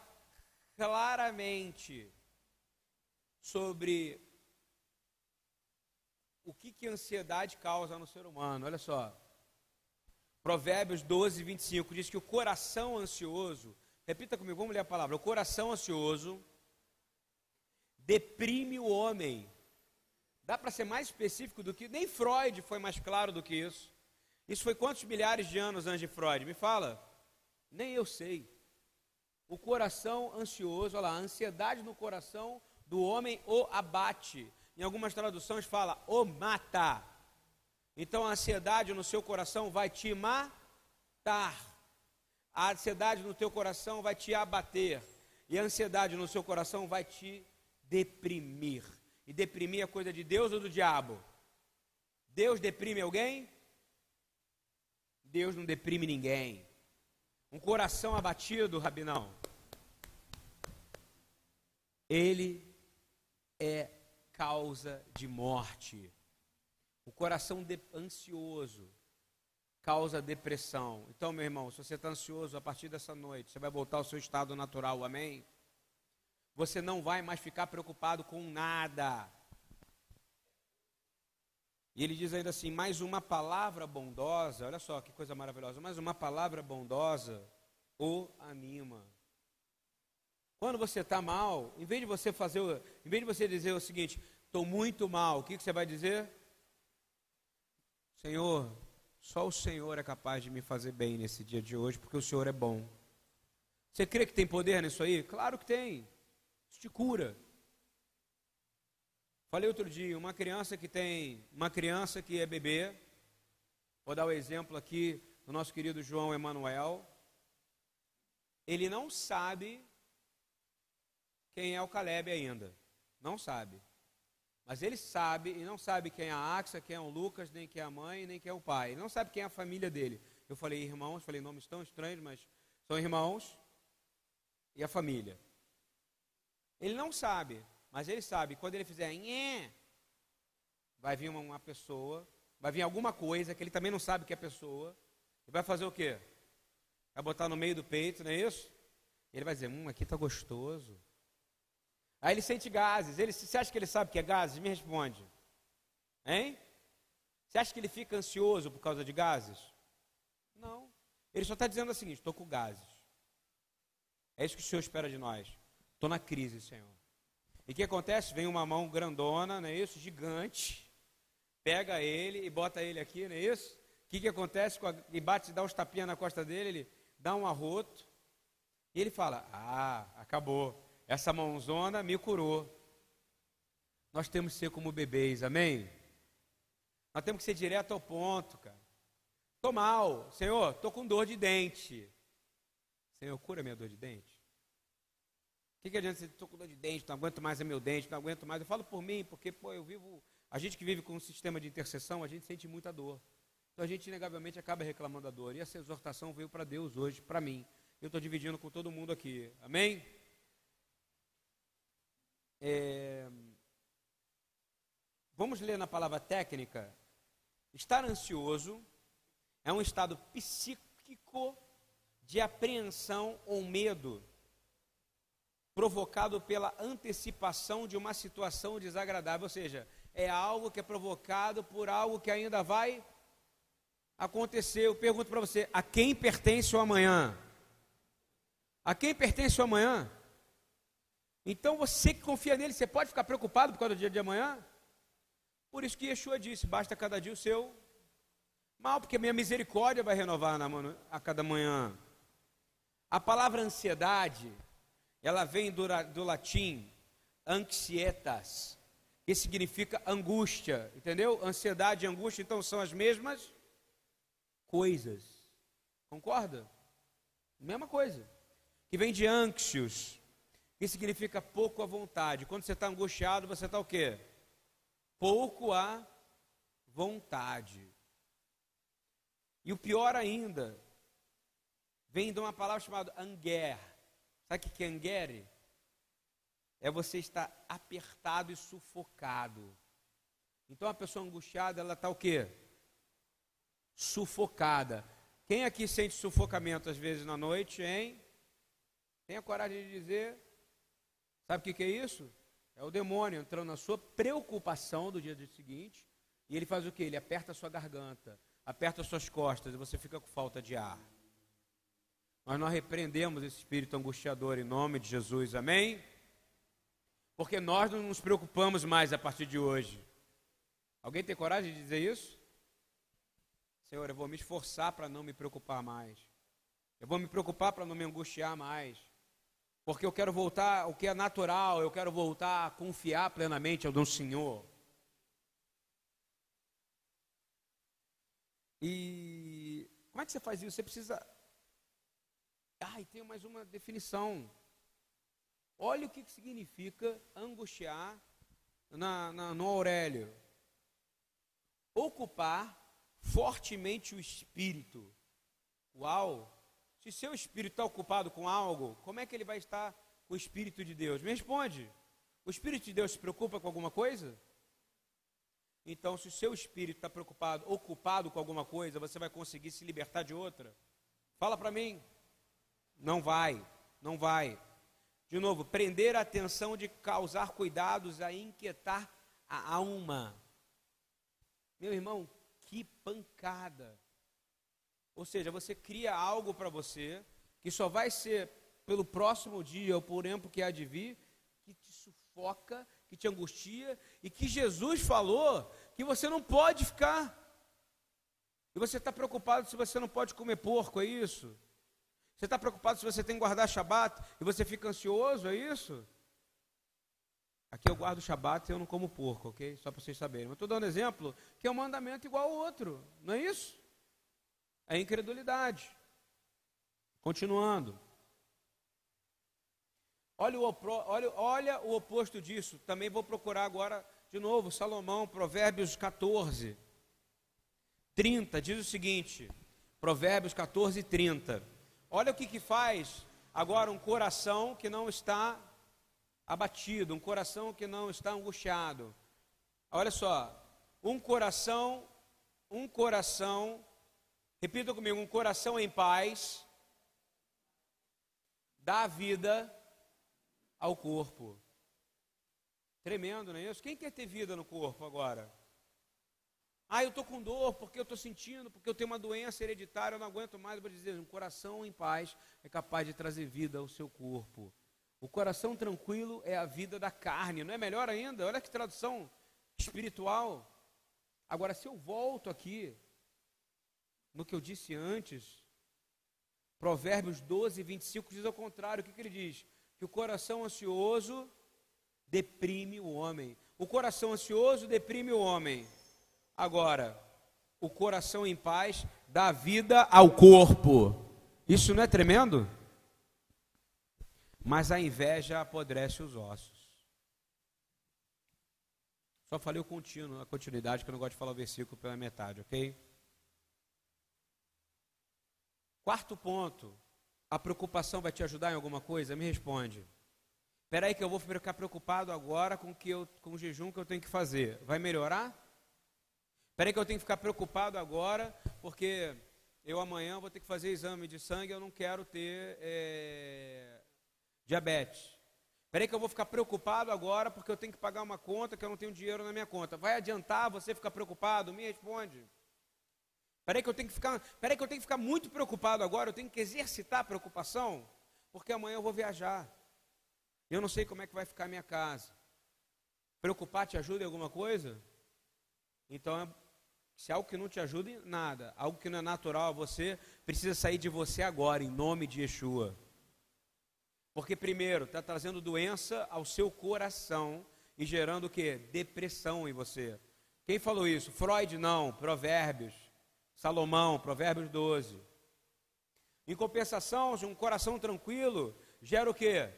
claramente sobre o que, que a ansiedade causa no ser humano. Olha só. Provérbios 12, 25 diz que o coração ansioso, repita comigo, vamos ler a palavra. O coração ansioso deprime o homem. Dá para ser mais específico do que. Nem Freud foi mais claro do que isso. Isso foi quantos milhares de anos antes de Freud? Me fala. Nem eu sei. O coração ansioso, olha lá, a ansiedade no coração do homem o abate. Em algumas traduções fala o mata. Então a ansiedade no seu coração vai te matar. A ansiedade no teu coração vai te abater. E a ansiedade no seu coração vai te deprimir. E deprimir é coisa de Deus ou do diabo? Deus deprime alguém? Deus não deprime ninguém. Um coração abatido, Rabinão, ele é causa de morte. O coração ansioso causa depressão. Então, meu irmão, se você está ansioso a partir dessa noite, você vai voltar ao seu estado natural, amém? Você não vai mais ficar preocupado com nada. E ele diz ainda assim: mais uma palavra bondosa, olha só que coisa maravilhosa, mais uma palavra bondosa o anima. Quando você está mal, em vez de você fazer, em vez de você dizer o seguinte, estou muito mal, o que, que você vai dizer? Senhor, só o Senhor é capaz de me fazer bem nesse dia de hoje, porque o Senhor é bom. Você crê que tem poder nisso aí? Claro que tem. Isso te cura. Falei outro dia, uma criança que tem, uma criança que é bebê, vou dar o um exemplo aqui do nosso querido João Emanuel. Ele não sabe quem é o Caleb ainda. Não sabe. Mas ele sabe, e não sabe quem é a Axa, quem é o Lucas, nem quem é a mãe, nem quem é o pai. Ele não sabe quem é a família dele. Eu falei irmãos, falei nomes tão estranhos, mas são irmãos e a família. Ele não sabe, mas ele sabe, quando ele fizer vai vir uma, uma pessoa, vai vir alguma coisa que ele também não sabe que é pessoa, e vai fazer o quê? Vai botar no meio do peito, não é isso? Ele vai dizer, hum, aqui está gostoso. Aí ele sente gases. Ele, você acha que ele sabe que é gases? Me responde. Hein? Você acha que ele fica ansioso por causa de gases? Não. Ele só está dizendo o seguinte: estou com gases. É isso que o Senhor espera de nós. Estou na crise, Senhor. E o que acontece? Vem uma mão grandona, não é isso? Gigante. Pega ele e bota ele aqui, não é isso? O que, que acontece? E bate, dá uns tapinhas na costa dele, ele dá um arroto. E ele fala: Ah, acabou. Essa mãozona me curou. Nós temos que ser como bebês, amém? Nós temos que ser direto ao ponto, cara. Estou mal, Senhor, estou com dor de dente. Senhor, cura minha dor de dente. Que, que adianta você estou com dor de dente, não aguento mais é meu dente, não aguento mais. Eu falo por mim, porque pô, eu vivo. A gente que vive com um sistema de intercessão, a gente sente muita dor. Então a gente inegavelmente acaba reclamando da dor. E essa exortação veio para Deus hoje, para mim. Eu estou dividindo com todo mundo aqui. Amém? É... Vamos ler na palavra técnica. Estar ansioso é um estado psíquico de apreensão ou medo provocado pela antecipação de uma situação desagradável, ou seja, é algo que é provocado por algo que ainda vai acontecer. Eu pergunto para você: a quem pertence o amanhã? A quem pertence o amanhã? Então você que confia nele, você pode ficar preocupado por causa do dia de amanhã? Por isso que Yeshua disse: basta cada dia o seu mal, porque minha misericórdia vai renovar na, a cada manhã. A palavra ansiedade, ela vem do, do latim anxietas, que significa angústia, entendeu? Ansiedade e angústia, então são as mesmas coisas. Concorda? Mesma coisa. Que vem de anxios, que significa pouco à vontade. Quando você está angustiado, você está o quê? Pouco à vontade. E o pior ainda, vem de uma palavra chamada anger. Sabe o que é anger? É você estar apertado e sufocado. Então a pessoa angustiada, ela está o quê? Sufocada. Quem aqui sente sufocamento às vezes na noite, hein? Tem a coragem de dizer Sabe o que, que é isso? É o demônio entrando na sua preocupação do dia seguinte, E ele faz o que? Ele aperta a sua garganta, aperta as suas costas e você fica com falta de ar. Mas nós repreendemos esse espírito angustiador em nome de Jesus, amém? Porque nós não nos preocupamos mais a partir de hoje. Alguém tem coragem de dizer isso? Senhor, eu vou me esforçar para não me preocupar mais. Eu vou me preocupar para não me angustiar mais. Porque eu quero voltar ao que é natural, eu quero voltar a confiar plenamente ao Senhor. E como é que você faz isso? Você precisa. Ah, e tem mais uma definição. Olha o que significa angustiar na, na, no Aurélio. Ocupar fortemente o espírito. Uau! Se seu espírito está ocupado com algo, como é que ele vai estar com o Espírito de Deus? Me responde. O Espírito de Deus se preocupa com alguma coisa? Então, se o seu espírito está preocupado, ocupado com alguma coisa, você vai conseguir se libertar de outra? Fala para mim. Não vai, não vai. De novo, prender a atenção de causar cuidados a inquietar a alma. Meu irmão, que pancada. Ou seja, você cria algo para você que só vai ser pelo próximo dia ou por tempo que há de vir, que te sufoca, que te angustia e que Jesus falou que você não pode ficar. E você está preocupado se você não pode comer porco, é isso? Você está preocupado se você tem que guardar Shabat e você fica ansioso, é isso? Aqui eu guardo Shabat e eu não como porco, ok? Só para vocês saberem. Mas estou dando exemplo que é um mandamento igual ao outro, não é isso? É incredulidade. Continuando. Olha o, olha, olha o oposto disso. Também vou procurar agora de novo Salomão, Provérbios 14, 30. Diz o seguinte: Provérbios 14, 30. Olha o que, que faz agora um coração que não está abatido, um coração que não está angustiado. Olha só, um coração, um coração Repita comigo: um coração em paz dá vida ao corpo. Tremendo, não é isso? Quem quer ter vida no corpo agora? Ah, eu estou com dor porque eu estou sentindo, porque eu tenho uma doença hereditária, eu não aguento mais. Eu vou dizer: um coração em paz é capaz de trazer vida ao seu corpo. O coração tranquilo é a vida da carne, não é melhor ainda? Olha que tradução espiritual. Agora, se eu volto aqui no que eu disse antes. Provérbios 12, 25 diz ao contrário. O que, que ele diz? Que o coração ansioso deprime o homem. O coração ansioso deprime o homem. Agora, o coração em paz dá vida ao corpo. Isso não é tremendo? Mas a inveja apodrece os ossos. Só falei o contínuo, a continuidade, que eu não gosto de falar o versículo pela metade, ok? Quarto ponto, a preocupação vai te ajudar em alguma coisa? Me responde. Espera aí que eu vou ficar preocupado agora com, que eu, com o jejum que eu tenho que fazer. Vai melhorar? Espera aí que eu tenho que ficar preocupado agora, porque eu amanhã vou ter que fazer exame de sangue eu não quero ter é, diabetes. Espera aí que eu vou ficar preocupado agora, porque eu tenho que pagar uma conta que eu não tenho dinheiro na minha conta. Vai adiantar você ficar preocupado? Me responde. Peraí que eu tenho que ficar, peraí que eu tenho que ficar muito preocupado agora, eu tenho que exercitar a preocupação, porque amanhã eu vou viajar. Eu não sei como é que vai ficar a minha casa. Preocupar te ajuda em alguma coisa? Então, se é algo que não te ajuda em nada, algo que não é natural a você, precisa sair de você agora, em nome de Yeshua. Porque primeiro, está trazendo doença ao seu coração e gerando o que? Depressão em você. Quem falou isso? Freud não, Provérbios. Salomão, Provérbios 12. Em compensação, um coração tranquilo gera o que?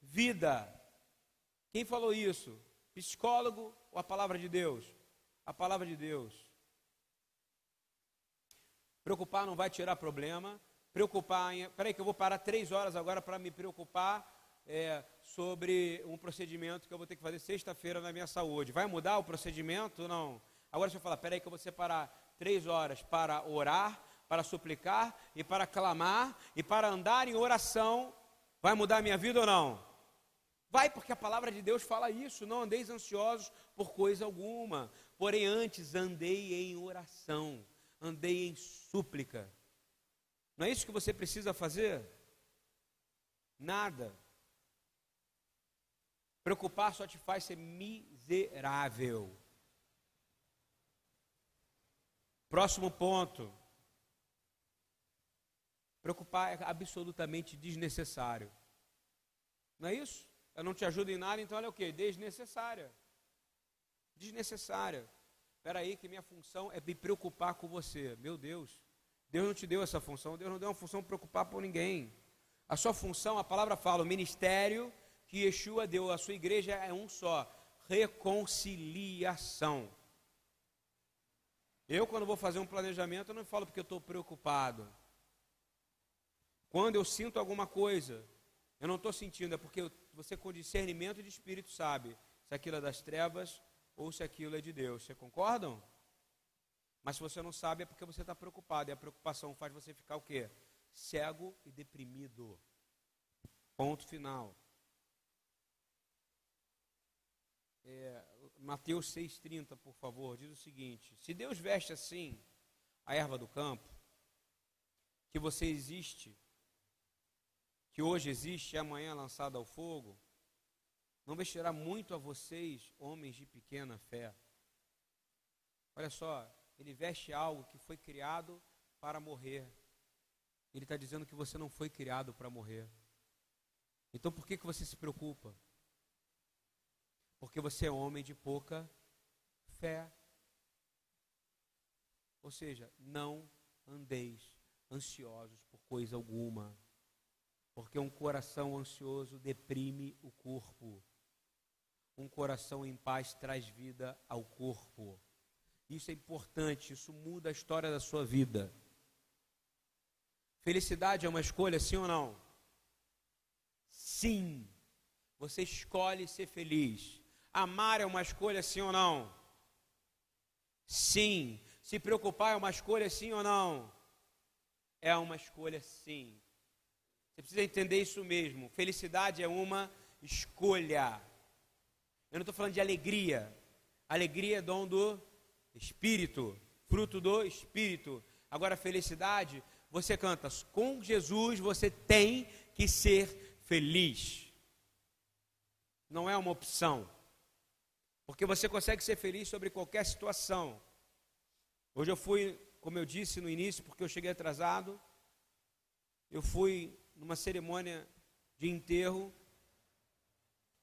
Vida. Quem falou isso? Psicólogo ou a palavra de Deus? A palavra de Deus. Preocupar não vai tirar problema. Preocupar em. Peraí, que eu vou parar três horas agora para me preocupar é, sobre um procedimento que eu vou ter que fazer sexta-feira na minha saúde. Vai mudar o procedimento? Não. Agora, eu falar, peraí, que eu vou separar três horas para orar, para suplicar e para clamar e para andar em oração, vai mudar a minha vida ou não? Vai, porque a palavra de Deus fala isso. Não andeis ansiosos por coisa alguma. Porém, antes andei em oração, andei em súplica. Não é isso que você precisa fazer? Nada. Preocupar só te faz ser miserável. Próximo ponto. Preocupar é absolutamente desnecessário. Não é isso? Eu não te ajudo em nada, então ela é o quê? Desnecessária. Desnecessária. Espera aí que minha função é me preocupar com você. Meu Deus. Deus não te deu essa função. Deus não deu uma função preocupar por ninguém. A sua função, a palavra fala, o ministério que Yeshua deu à sua igreja é um só: reconciliação. Eu, quando vou fazer um planejamento, eu não falo porque eu estou preocupado. Quando eu sinto alguma coisa, eu não estou sentindo, é porque você, com discernimento de espírito, sabe se aquilo é das trevas ou se aquilo é de Deus. Você concordam? Mas se você não sabe, é porque você está preocupado. E a preocupação faz você ficar o quê? Cego e deprimido. Ponto final. É, Mateus 6,30, por favor, diz o seguinte: Se Deus veste assim a erva do campo, que você existe, que hoje existe e amanhã é lançada ao fogo, não vestirá muito a vocês, homens de pequena fé. Olha só, ele veste algo que foi criado para morrer. Ele está dizendo que você não foi criado para morrer. Então por que, que você se preocupa? Porque você é homem de pouca fé. Ou seja, não andeis ansiosos por coisa alguma. Porque um coração ansioso deprime o corpo. Um coração em paz traz vida ao corpo. Isso é importante, isso muda a história da sua vida. Felicidade é uma escolha, sim ou não? Sim. Você escolhe ser feliz. Amar é uma escolha, sim ou não? Sim. Se preocupar é uma escolha, sim ou não? É uma escolha, sim. Você precisa entender isso mesmo. Felicidade é uma escolha. Eu não estou falando de alegria. Alegria é dom do Espírito, fruto do Espírito. Agora, felicidade, você canta, com Jesus você tem que ser feliz. Não é uma opção. Porque você consegue ser feliz sobre qualquer situação. Hoje eu fui, como eu disse no início, porque eu cheguei atrasado, eu fui numa cerimônia de enterro.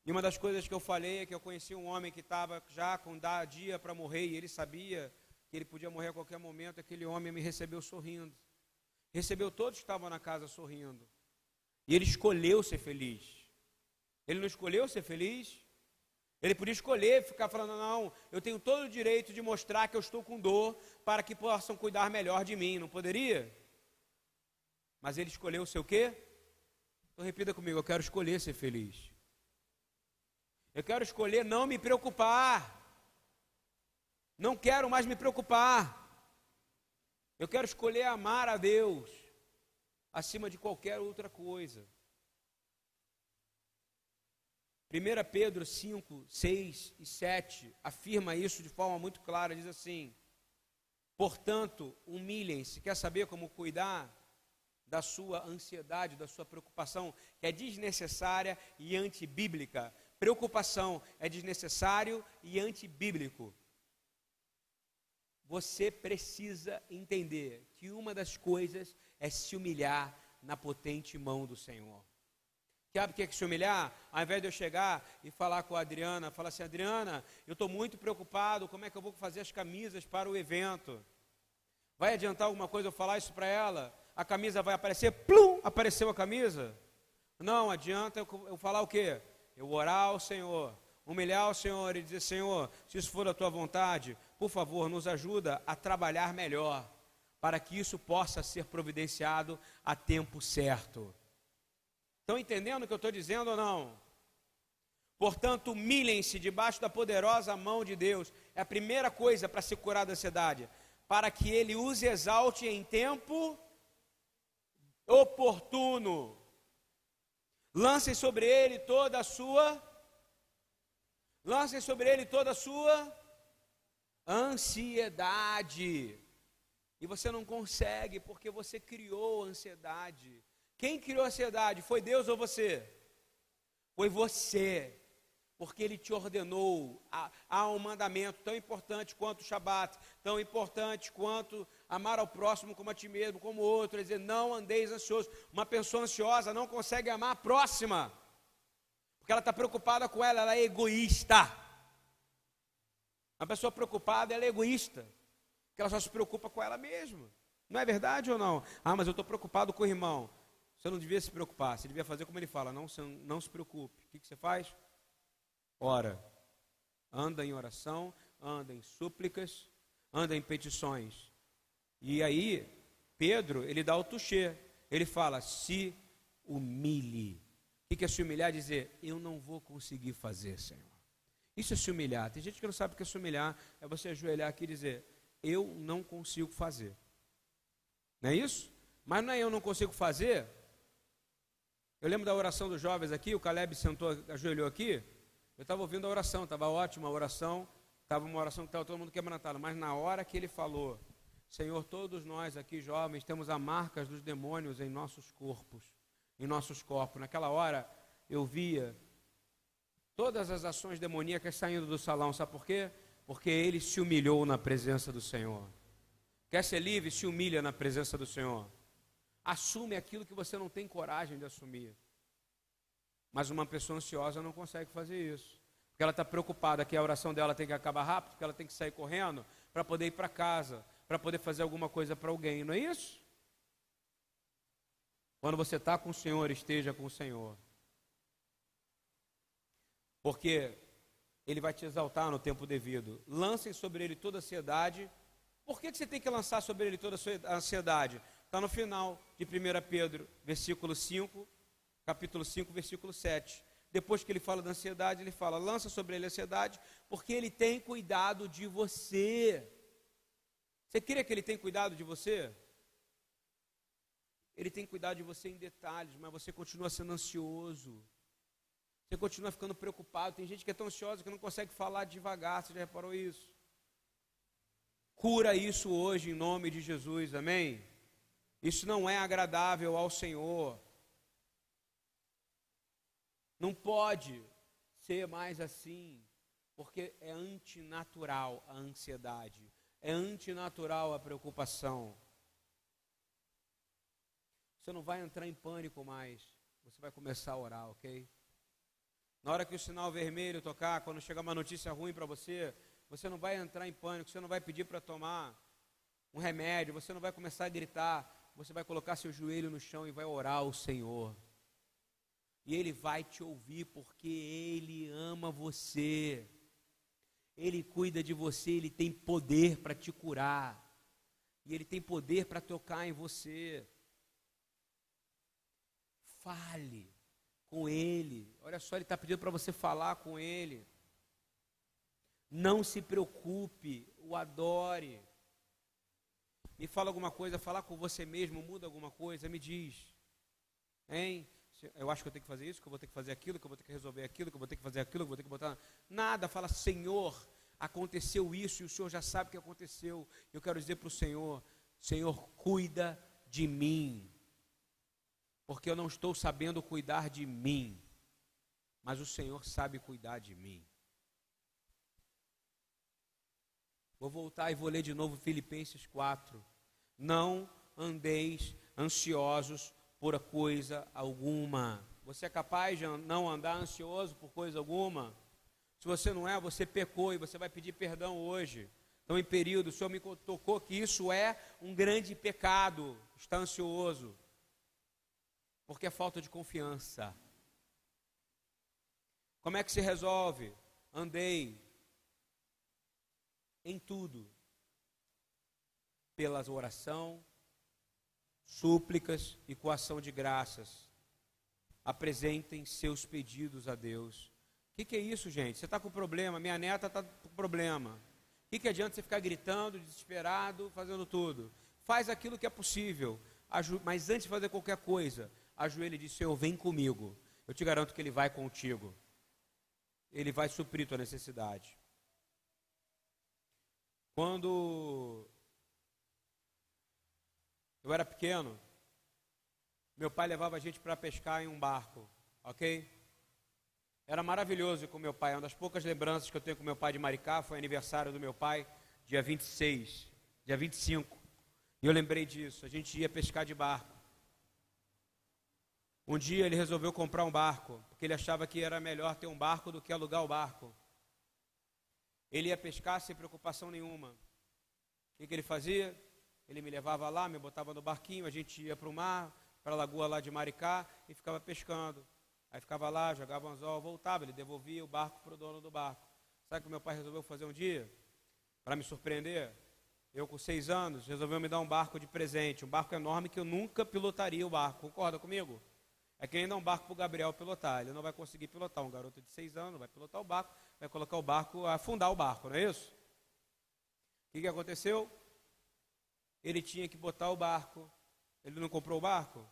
E uma das coisas que eu falei é que eu conheci um homem que estava já com dia para morrer e ele sabia que ele podia morrer a qualquer momento. Aquele homem me recebeu sorrindo. Recebeu todos que estavam na casa sorrindo. E ele escolheu ser feliz. Ele não escolheu ser feliz? Ele podia escolher ficar falando, não, eu tenho todo o direito de mostrar que eu estou com dor para que possam cuidar melhor de mim, não poderia? Mas ele escolheu ser o quê? Então repita comigo, eu quero escolher ser feliz. Eu quero escolher não me preocupar. Não quero mais me preocupar. Eu quero escolher amar a Deus acima de qualquer outra coisa. 1 Pedro 5, 6 e 7 afirma isso de forma muito clara, diz assim: Portanto, humilhem-se. Quer saber como cuidar da sua ansiedade, da sua preocupação, que é desnecessária e antibíblica? Preocupação é desnecessário e antibíblico. Você precisa entender que uma das coisas é se humilhar na potente mão do Senhor. Sabe o que é que se humilhar? Ao invés de eu chegar e falar com a Adriana, falar assim, Adriana, eu estou muito preocupado, como é que eu vou fazer as camisas para o evento? Vai adiantar alguma coisa eu falar isso para ela? A camisa vai aparecer, plum, apareceu a camisa? Não, adianta eu, eu falar o quê? Eu orar ao Senhor, humilhar ao Senhor e dizer, Senhor, se isso for a tua vontade, por favor, nos ajuda a trabalhar melhor, para que isso possa ser providenciado a tempo certo. Estão entendendo o que eu estou dizendo ou não? Portanto, humilhem-se debaixo da poderosa mão de Deus. É a primeira coisa para se curar da ansiedade. Para que Ele e exalte em tempo oportuno. Lancem sobre Ele toda a sua. Lancem sobre Ele toda a sua Ansiedade. E você não consegue porque você criou ansiedade. Quem criou ansiedade? Foi Deus ou você? Foi você. Porque Ele te ordenou. Há um mandamento tão importante quanto o Shabat, tão importante quanto amar ao próximo como a ti mesmo, como o outro. dizer, não andeis ansioso. Uma pessoa ansiosa não consegue amar a próxima. Porque ela está preocupada com ela, ela é egoísta. Uma pessoa preocupada, ela é egoísta. Porque ela só se preocupa com ela mesma. Não é verdade ou não? Ah, mas eu estou preocupado com o irmão. Você não devia se preocupar, você devia fazer como ele fala, não, não se preocupe. O que, que você faz? Ora, anda em oração, anda em súplicas, anda em petições. E aí, Pedro, ele dá o tuchê. Ele fala: se humilhe. O que é se humilhar? Dizer: eu não vou conseguir fazer, Senhor. Isso é se humilhar. Tem gente que não sabe o que é se humilhar. É você ajoelhar aqui e dizer: eu não consigo fazer. Não é isso? Mas não é eu não consigo fazer. Eu lembro da oração dos jovens aqui, o Caleb sentou, ajoelhou aqui. Eu estava ouvindo a oração, estava ótima a oração, estava uma oração que estava todo mundo quebrantado, mas na hora que ele falou, Senhor, todos nós aqui jovens temos as marcas dos demônios em nossos corpos, em nossos corpos. Naquela hora eu via todas as ações demoníacas saindo do salão, sabe por quê? Porque ele se humilhou na presença do Senhor. Quer ser livre? Se humilha na presença do Senhor. Assume aquilo que você não tem coragem de assumir. Mas uma pessoa ansiosa não consegue fazer isso. Porque ela está preocupada que a oração dela tem que acabar rápido, que ela tem que sair correndo para poder ir para casa, para poder fazer alguma coisa para alguém, não é isso? Quando você está com o Senhor, esteja com o Senhor. Porque Ele vai te exaltar no tempo devido. Lancem sobre Ele toda a ansiedade. Por que, que você tem que lançar sobre Ele toda a ansiedade? Está no final de 1 Pedro, versículo 5, capítulo 5, versículo 7. Depois que ele fala da ansiedade, ele fala: lança sobre ele a ansiedade, porque ele tem cuidado de você. Você crê que ele tem cuidado de você? Ele tem cuidado de você em detalhes, mas você continua sendo ansioso. Você continua ficando preocupado. Tem gente que é tão ansiosa que não consegue falar devagar. Você já reparou isso? Cura isso hoje em nome de Jesus, amém? Isso não é agradável ao Senhor. Não pode ser mais assim, porque é antinatural a ansiedade, é antinatural a preocupação. Você não vai entrar em pânico mais, você vai começar a orar, ok? Na hora que o sinal vermelho tocar, quando chegar uma notícia ruim para você, você não vai entrar em pânico, você não vai pedir para tomar um remédio, você não vai começar a gritar, você vai colocar seu joelho no chão e vai orar ao Senhor. E Ele vai te ouvir porque Ele ama você. Ele cuida de você, Ele tem poder para te curar. E Ele tem poder para tocar em você. Fale com Ele. Olha só, Ele está pedindo para você falar com Ele. Não se preocupe, o adore. Me fala alguma coisa, falar com você mesmo, muda alguma coisa, me diz. Hein? Eu acho que eu tenho que fazer isso, que eu vou ter que fazer aquilo, que eu vou ter que resolver aquilo, que eu vou ter que fazer aquilo, que eu vou ter que botar. Nada, fala, Senhor, aconteceu isso e o Senhor já sabe o que aconteceu. Eu quero dizer para o Senhor: Senhor, cuida de mim, porque eu não estou sabendo cuidar de mim, mas o Senhor sabe cuidar de mim. Vou voltar e vou ler de novo Filipenses 4. Não andeis ansiosos por coisa alguma. Você é capaz de não andar ansioso por coisa alguma? Se você não é, você pecou e você vai pedir perdão hoje. Então, em período, o Senhor me tocou que isso é um grande pecado, estar ansioso, porque é falta de confiança. Como é que se resolve? Andei em tudo, pela oração, súplicas e coação de graças. Apresentem seus pedidos a Deus. O que, que, é isso, gente? Você está com problema, minha neta está com problema. O que, que adianta você ficar gritando, desesperado, fazendo tudo? Faz aquilo que é possível, mas antes de fazer qualquer coisa, ajoelhe e diz: Senhor, vem comigo. Eu te garanto que Ele vai contigo. Ele vai suprir tua necessidade. Quando eu era pequeno, meu pai levava a gente para pescar em um barco, ok? Era maravilhoso com meu pai. Uma das poucas lembranças que eu tenho com meu pai de Maricá foi aniversário do meu pai, dia 26, dia 25. E eu lembrei disso. A gente ia pescar de barco. Um dia ele resolveu comprar um barco, porque ele achava que era melhor ter um barco do que alugar o barco. Ele ia pescar sem preocupação nenhuma. O que, que ele fazia? Ele me levava lá, me botava no barquinho, a gente ia para o mar, para a lagoa lá de Maricá e ficava pescando. Aí ficava lá, jogava anzol, voltava, ele devolvia o barco para o dono do barco. Sabe o que meu pai resolveu fazer um dia? Para me surpreender? Eu, com seis anos, resolveu me dar um barco de presente, um barco enorme que eu nunca pilotaria o barco. Concorda comigo? É que ainda um barco para o Gabriel pilotar. Ele não vai conseguir pilotar. Um garoto de seis anos vai pilotar o barco, vai colocar o barco, afundar o barco, não é isso? O que, que aconteceu? Ele tinha que botar o barco. Ele não comprou o barco?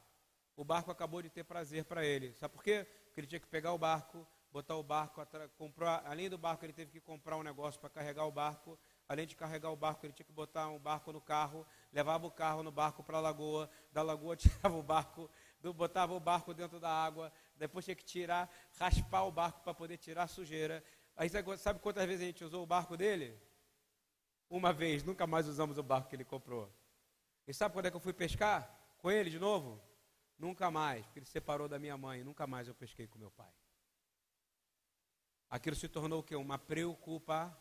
O barco acabou de ter prazer para ele. Sabe por quê? Porque ele tinha que pegar o barco, botar o barco, comprar, além do barco, ele teve que comprar um negócio para carregar o barco. Além de carregar o barco, ele tinha que botar um barco no carro, levava o carro no barco para a lagoa, da lagoa tirava o barco, botava o barco dentro da água, depois tinha que tirar, raspar o barco para poder tirar a sujeira. Aí sabe quantas vezes a gente usou o barco dele? Uma vez, nunca mais usamos o barco que ele comprou. E sabe quando é que eu fui pescar com ele de novo? Nunca mais, porque ele separou da minha mãe, nunca mais eu pesquei com meu pai. Aquilo se tornou o quê? Uma preocupação.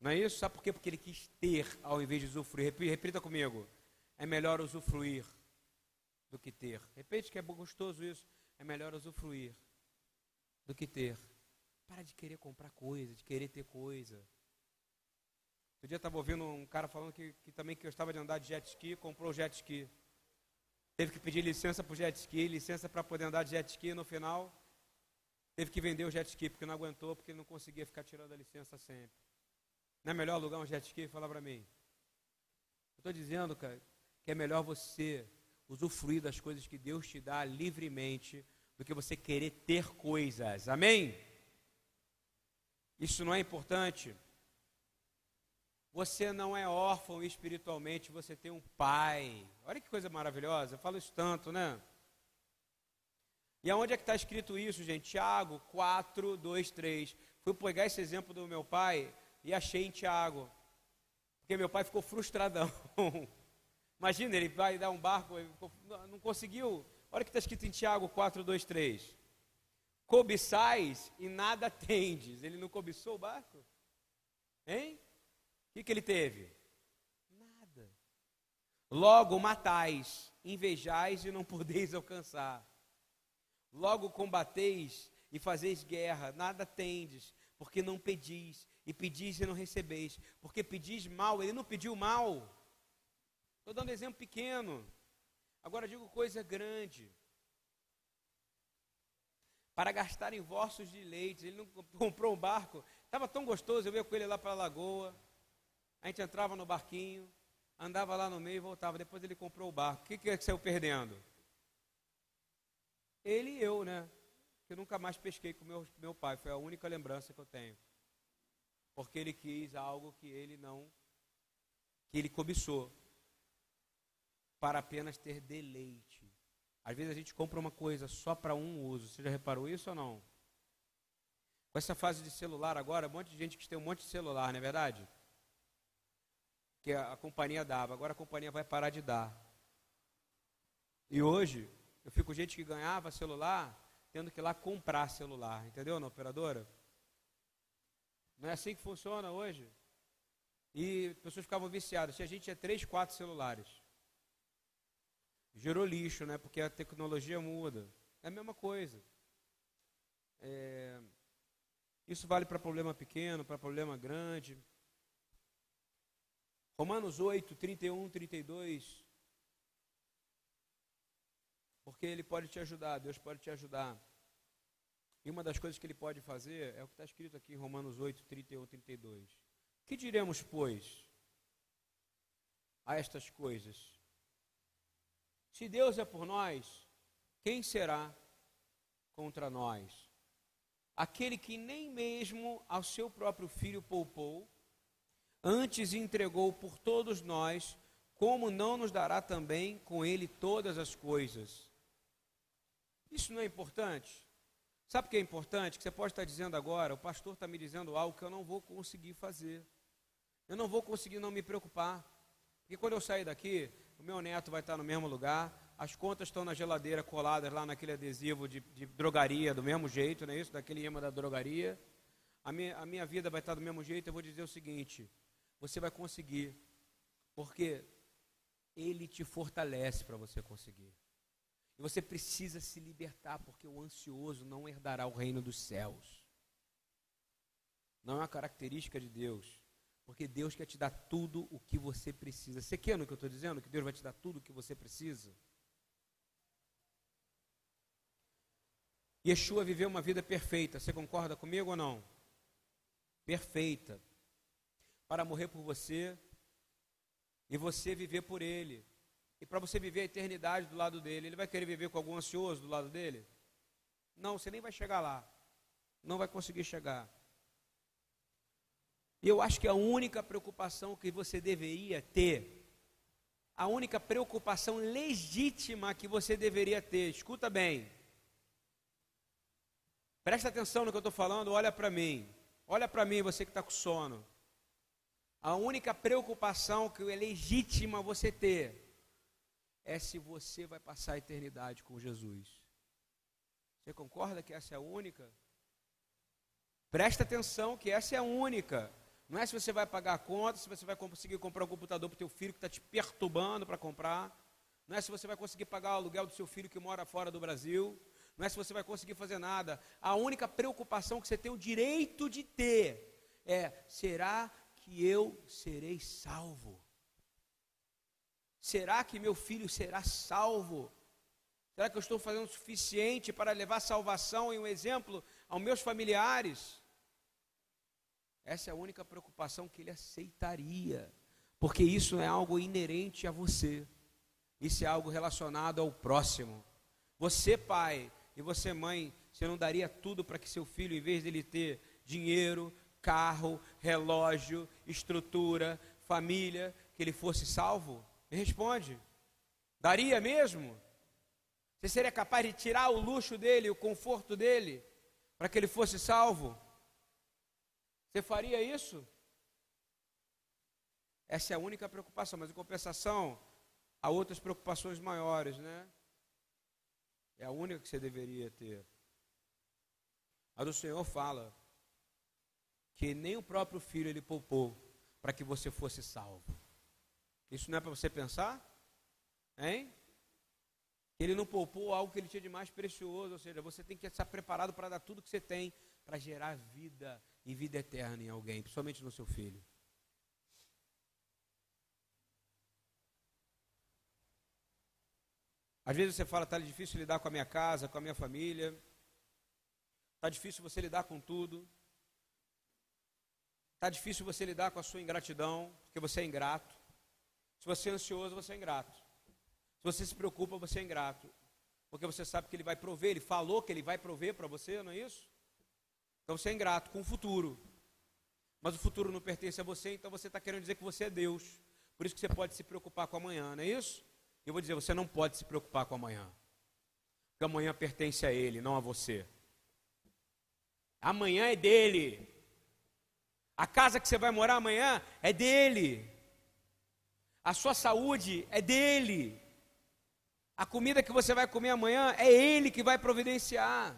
Não é isso? Sabe por quê? Porque ele quis ter ao invés de usufruir. Repita, comigo. É melhor usufruir do que ter. Repete que é gostoso isso. É melhor usufruir do que ter. Para de querer comprar coisa, de querer ter coisa. Outro dia estava ouvindo um cara falando que, que também gostava de andar de jet ski, comprou jet ski. Teve que pedir licença para o jet ski, licença para poder andar de jet ski. No final, teve que vender o jet ski porque não aguentou, porque não conseguia ficar tirando a licença sempre. Não é melhor alugar um jet ski? Fala para mim. Eu estou dizendo, cara, que é melhor você usufruir das coisas que Deus te dá livremente do que você querer ter coisas. Amém? Isso não é importante. Você não é órfão espiritualmente, você tem um pai. Olha que coisa maravilhosa, eu falo isso tanto, né? E aonde é que está escrito isso, gente? Tiago 4, 2, 3. Fui pegar esse exemplo do meu pai e achei em Tiago. Porque meu pai ficou frustradão. Imagina, ele vai dar um barco, não conseguiu. Olha o que está escrito em Tiago 4, 2, 3. Cobiçais e nada tendes. Ele não cobiçou o barco? Hein? Que, que ele teve? Nada. Logo matais, invejais e não podeis alcançar. Logo combateis e fazeis guerra, nada tendes, porque não pedis, e pedis e não recebeis, porque pedis mal, ele não pediu mal. Estou dando exemplo pequeno. Agora digo coisa grande. Para gastar em vossos deleites. Ele não comprou um barco. Estava tão gostoso, eu ia com ele lá para a lagoa. A gente entrava no barquinho, andava lá no meio e voltava. Depois ele comprou o barco. O que, que é que saiu perdendo? Ele e eu, né? Que nunca mais pesquei com meu, meu pai. Foi a única lembrança que eu tenho. Porque ele quis algo que ele não, que ele cobiçou. Para apenas ter deleite. Às vezes a gente compra uma coisa só para um uso. Você já reparou isso ou não? Com essa fase de celular agora, um monte de gente que tem um monte de celular, não é verdade? Que a, companhia dava. Agora a companhia vai parar de dar. E hoje, eu fico com gente que ganhava celular, tendo que ir lá comprar celular, entendeu, na operadora? Não é assim que funciona hoje. E pessoas ficavam viciadas. Tinha gente tinha três, quatro celulares. Gerou lixo, né? Porque a tecnologia muda. É a mesma coisa. É... Isso vale para problema pequeno, para problema grande. Romanos 8, 31, 32. Porque Ele pode te ajudar, Deus pode te ajudar. E uma das coisas que Ele pode fazer é o que está escrito aqui em Romanos 8, 31, 32. Que diremos, pois, a estas coisas? Se Deus é por nós, quem será contra nós? Aquele que nem mesmo ao seu próprio filho poupou, antes entregou por todos nós, como não nos dará também com ele todas as coisas? Isso não é importante? Sabe o que é importante? Que você pode estar dizendo agora, o pastor está me dizendo algo que eu não vou conseguir fazer. Eu não vou conseguir não me preocupar. Porque quando eu sair daqui, o meu neto vai estar no mesmo lugar, as contas estão na geladeira coladas lá naquele adesivo de, de drogaria, do mesmo jeito, não é isso? Daquele imã da drogaria. A minha, a minha vida vai estar do mesmo jeito. Eu vou dizer o seguinte: você vai conseguir, porque Ele te fortalece para você conseguir. E você precisa se libertar, porque o ansioso não herdará o reino dos céus. Não é uma característica de Deus. Porque Deus quer te dar tudo o que você precisa. Você quer no que eu estou dizendo? Que Deus vai te dar tudo o que você precisa? Yeshua viveu uma vida perfeita. Você concorda comigo ou não? Perfeita. Para morrer por você e você viver por ele. E para você viver a eternidade do lado dele. Ele vai querer viver com algum ansioso do lado dele? Não, você nem vai chegar lá. Não vai conseguir chegar. E eu acho que a única preocupação que você deveria ter, a única preocupação legítima que você deveria ter, escuta bem, presta atenção no que eu estou falando, olha para mim, olha para mim, você que está com sono. A única preocupação que é legítima você ter é se você vai passar a eternidade com Jesus. Você concorda que essa é a única? Presta atenção que essa é a única. Não é se você vai pagar a conta, se você vai conseguir comprar um computador para o teu filho que está te perturbando para comprar. Não é se você vai conseguir pagar o aluguel do seu filho que mora fora do Brasil. Não é se você vai conseguir fazer nada. A única preocupação que você tem o direito de ter é: será que eu serei salvo? Será que meu filho será salvo? Será que eu estou fazendo o suficiente para levar salvação e um exemplo aos meus familiares? Essa é a única preocupação que ele aceitaria, porque isso é algo inerente a você, isso é algo relacionado ao próximo. Você, pai, e você, mãe, você não daria tudo para que seu filho, em vez dele ter dinheiro, carro, relógio, estrutura, família, que ele fosse salvo? Me responde. Daria mesmo? Você seria capaz de tirar o luxo dele, o conforto dele, para que ele fosse salvo? Você faria isso? Essa é a única preocupação, mas em compensação, há outras preocupações maiores, né? É a única que você deveria ter. A do Senhor fala que nem o próprio filho ele poupou para que você fosse salvo. Isso não é para você pensar? Hein? Ele não poupou algo que ele tinha de mais precioso, ou seja, você tem que estar preparado para dar tudo que você tem para gerar vida e vida eterna em alguém, principalmente no seu filho. Às vezes você fala, está difícil lidar com a minha casa, com a minha família, está difícil você lidar com tudo, está difícil você lidar com a sua ingratidão, porque você é ingrato. Se você é ansioso, você é ingrato. Se você se preocupa, você é ingrato. Porque você sabe que ele vai prover, ele falou que ele vai prover para você, não é isso? Então você é ingrato com o futuro. Mas o futuro não pertence a você, então você está querendo dizer que você é Deus. Por isso que você pode se preocupar com amanhã, não é isso? Eu vou dizer, você não pode se preocupar com amanhã. Porque amanhã pertence a Ele, não a você. Amanhã é dele. A casa que você vai morar amanhã é dele. A sua saúde é dele. A comida que você vai comer amanhã é ele que vai providenciar.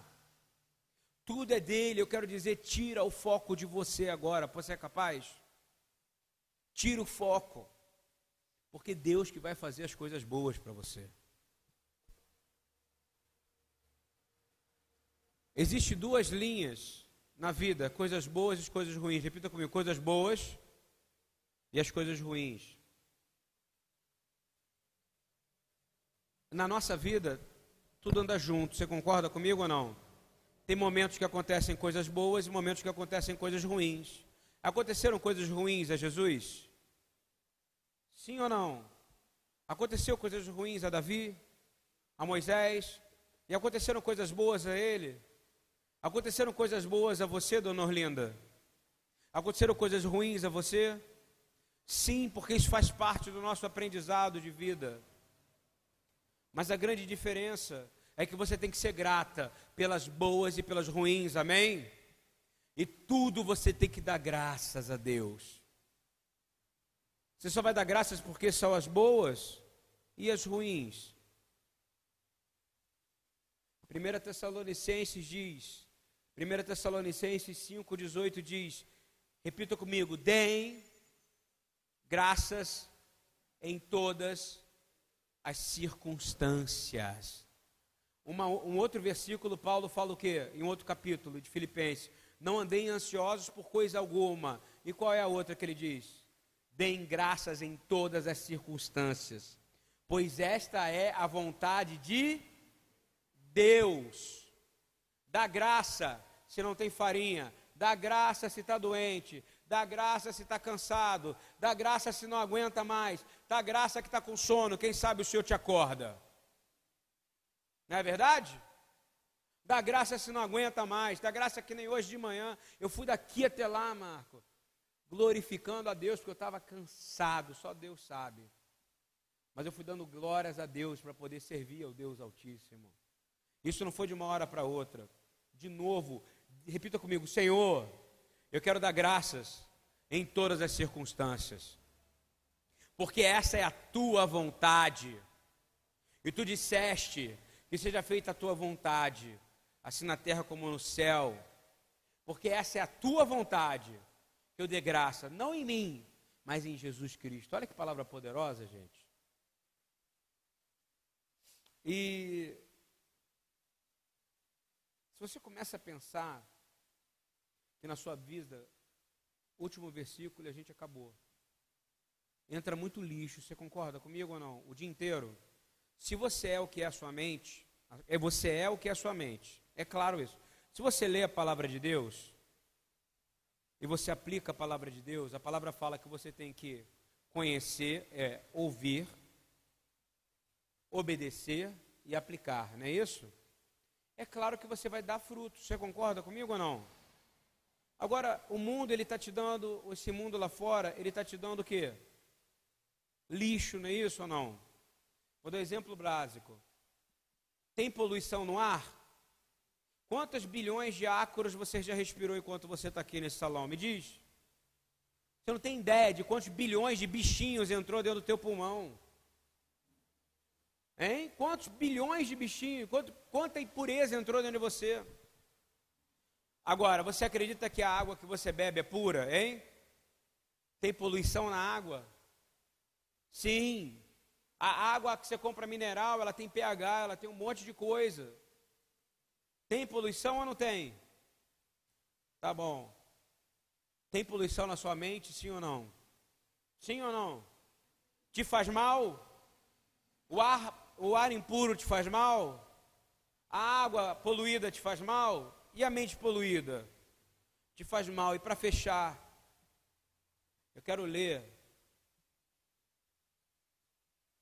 Tudo é dele. Eu quero dizer, tira o foco de você agora. Você é capaz? Tira o foco. Porque Deus que vai fazer as coisas boas para você. Existem duas linhas na vida, coisas boas e coisas ruins. Repita comigo, coisas boas e as coisas ruins. Na nossa vida, tudo anda junto. Você concorda comigo ou não? Tem momentos que acontecem coisas boas e momentos que acontecem coisas ruins. Aconteceram coisas ruins a Jesus? Sim ou não? Aconteceu coisas ruins a Davi, a Moisés, e aconteceram coisas boas a ele? Aconteceram coisas boas a você, dona Orlinda? Aconteceram coisas ruins a você? Sim, porque isso faz parte do nosso aprendizado de vida. Mas a grande diferença é que você tem que ser grata pelas boas e pelas ruins, amém? E tudo você tem que dar graças a Deus. Você só vai dar graças porque são as boas e as ruins. 1 Tessalonicenses diz, 1 Tessalonicenses 5,18 diz, repita comigo, deem graças em todas as circunstâncias. Uma, um outro versículo, Paulo fala o quê? Em outro capítulo de Filipenses. Não andem ansiosos por coisa alguma. E qual é a outra que ele diz? Deem graças em todas as circunstâncias, pois esta é a vontade de Deus. Dá graça se não tem farinha, dá graça se está doente, dá graça se está cansado, dá graça se não aguenta mais, dá graça que está com sono, quem sabe o Senhor te acorda. Não é verdade? Dá graça se não aguenta mais, dá graça que nem hoje de manhã, eu fui daqui até lá, Marco, glorificando a Deus, porque eu estava cansado, só Deus sabe. Mas eu fui dando glórias a Deus para poder servir ao Deus Altíssimo. Isso não foi de uma hora para outra. De novo, repita comigo: Senhor, eu quero dar graças em todas as circunstâncias, porque essa é a tua vontade. E tu disseste que seja feita a tua vontade, assim na terra como no céu, porque essa é a tua vontade que eu dê graça, não em mim, mas em Jesus Cristo. Olha que palavra poderosa, gente. E se você começa a pensar que na sua vida, último versículo a gente acabou. Entra muito lixo, você concorda comigo ou não? O dia inteiro. Se você é o que é a sua mente, é você é o que é a sua mente. É claro isso. Se você lê a palavra de Deus e você aplica a palavra de Deus, a palavra fala que você tem que conhecer, é, ouvir, obedecer e aplicar, não é isso? É claro que você vai dar frutos. Você concorda comigo ou não? Agora, o mundo, ele está te dando, esse mundo lá fora, ele está te dando o quê? Lixo, não é isso ou não? Vou dar um exemplo básico. Tem poluição no ar? Quantas bilhões de ácaros você já respirou enquanto você está aqui nesse salão? Me diz. Você não tem ideia de quantos bilhões de bichinhos entrou dentro do teu pulmão. Hein? Quantos bilhões de bichinhos, quanto, quanta impureza entrou dentro de você? Agora, você acredita que a água que você bebe é pura, hein? Tem poluição na água? Sim. A água que você compra mineral, ela tem pH, ela tem um monte de coisa. Tem poluição ou não tem? Tá bom. Tem poluição na sua mente, sim ou não? Sim ou não? Te faz mal? O ar, o ar impuro te faz mal? A água poluída te faz mal? E a mente poluída? Te faz mal. E para fechar, eu quero ler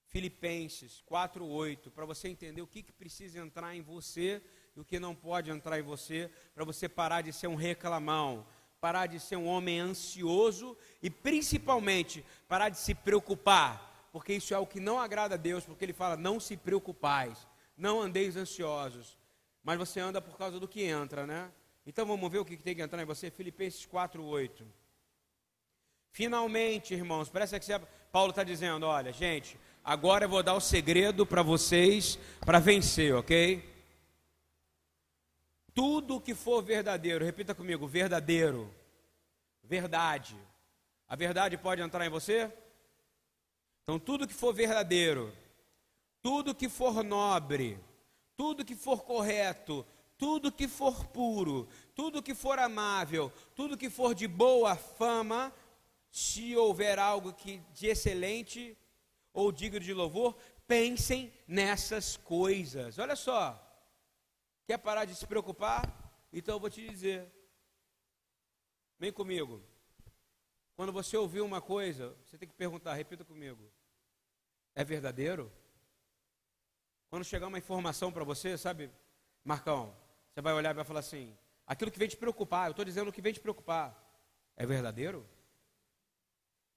Filipenses 4:8, para você entender o que, que precisa entrar em você e o que não pode entrar em você, para você parar de ser um reclamão, parar de ser um homem ansioso e principalmente parar de se preocupar, porque isso é o que não agrada a Deus, porque ele fala: "Não se preocupais, não andeis ansiosos" mas você anda por causa do que entra, né? Então vamos ver o que tem que entrar em você, Filipenses 4:8. Finalmente, irmãos, parece que Paulo está dizendo: olha, gente, agora eu vou dar o segredo para vocês para vencer, ok? Tudo que for verdadeiro, repita comigo: verdadeiro, verdade. A verdade pode entrar em você? Então, tudo que for verdadeiro, tudo que for nobre, tudo que for correto, tudo que for puro, tudo que for amável, tudo que for de boa fama, se houver algo que de excelente ou digno de louvor, pensem nessas coisas. Olha só. Quer parar de se preocupar? Então eu vou te dizer. Vem comigo. Quando você ouvir uma coisa, você tem que perguntar, repita comigo. É verdadeiro? Quando chegar uma informação para você, sabe, Marcão, você vai olhar e vai falar assim: aquilo que vem te preocupar, eu estou dizendo o que vem te preocupar, é verdadeiro?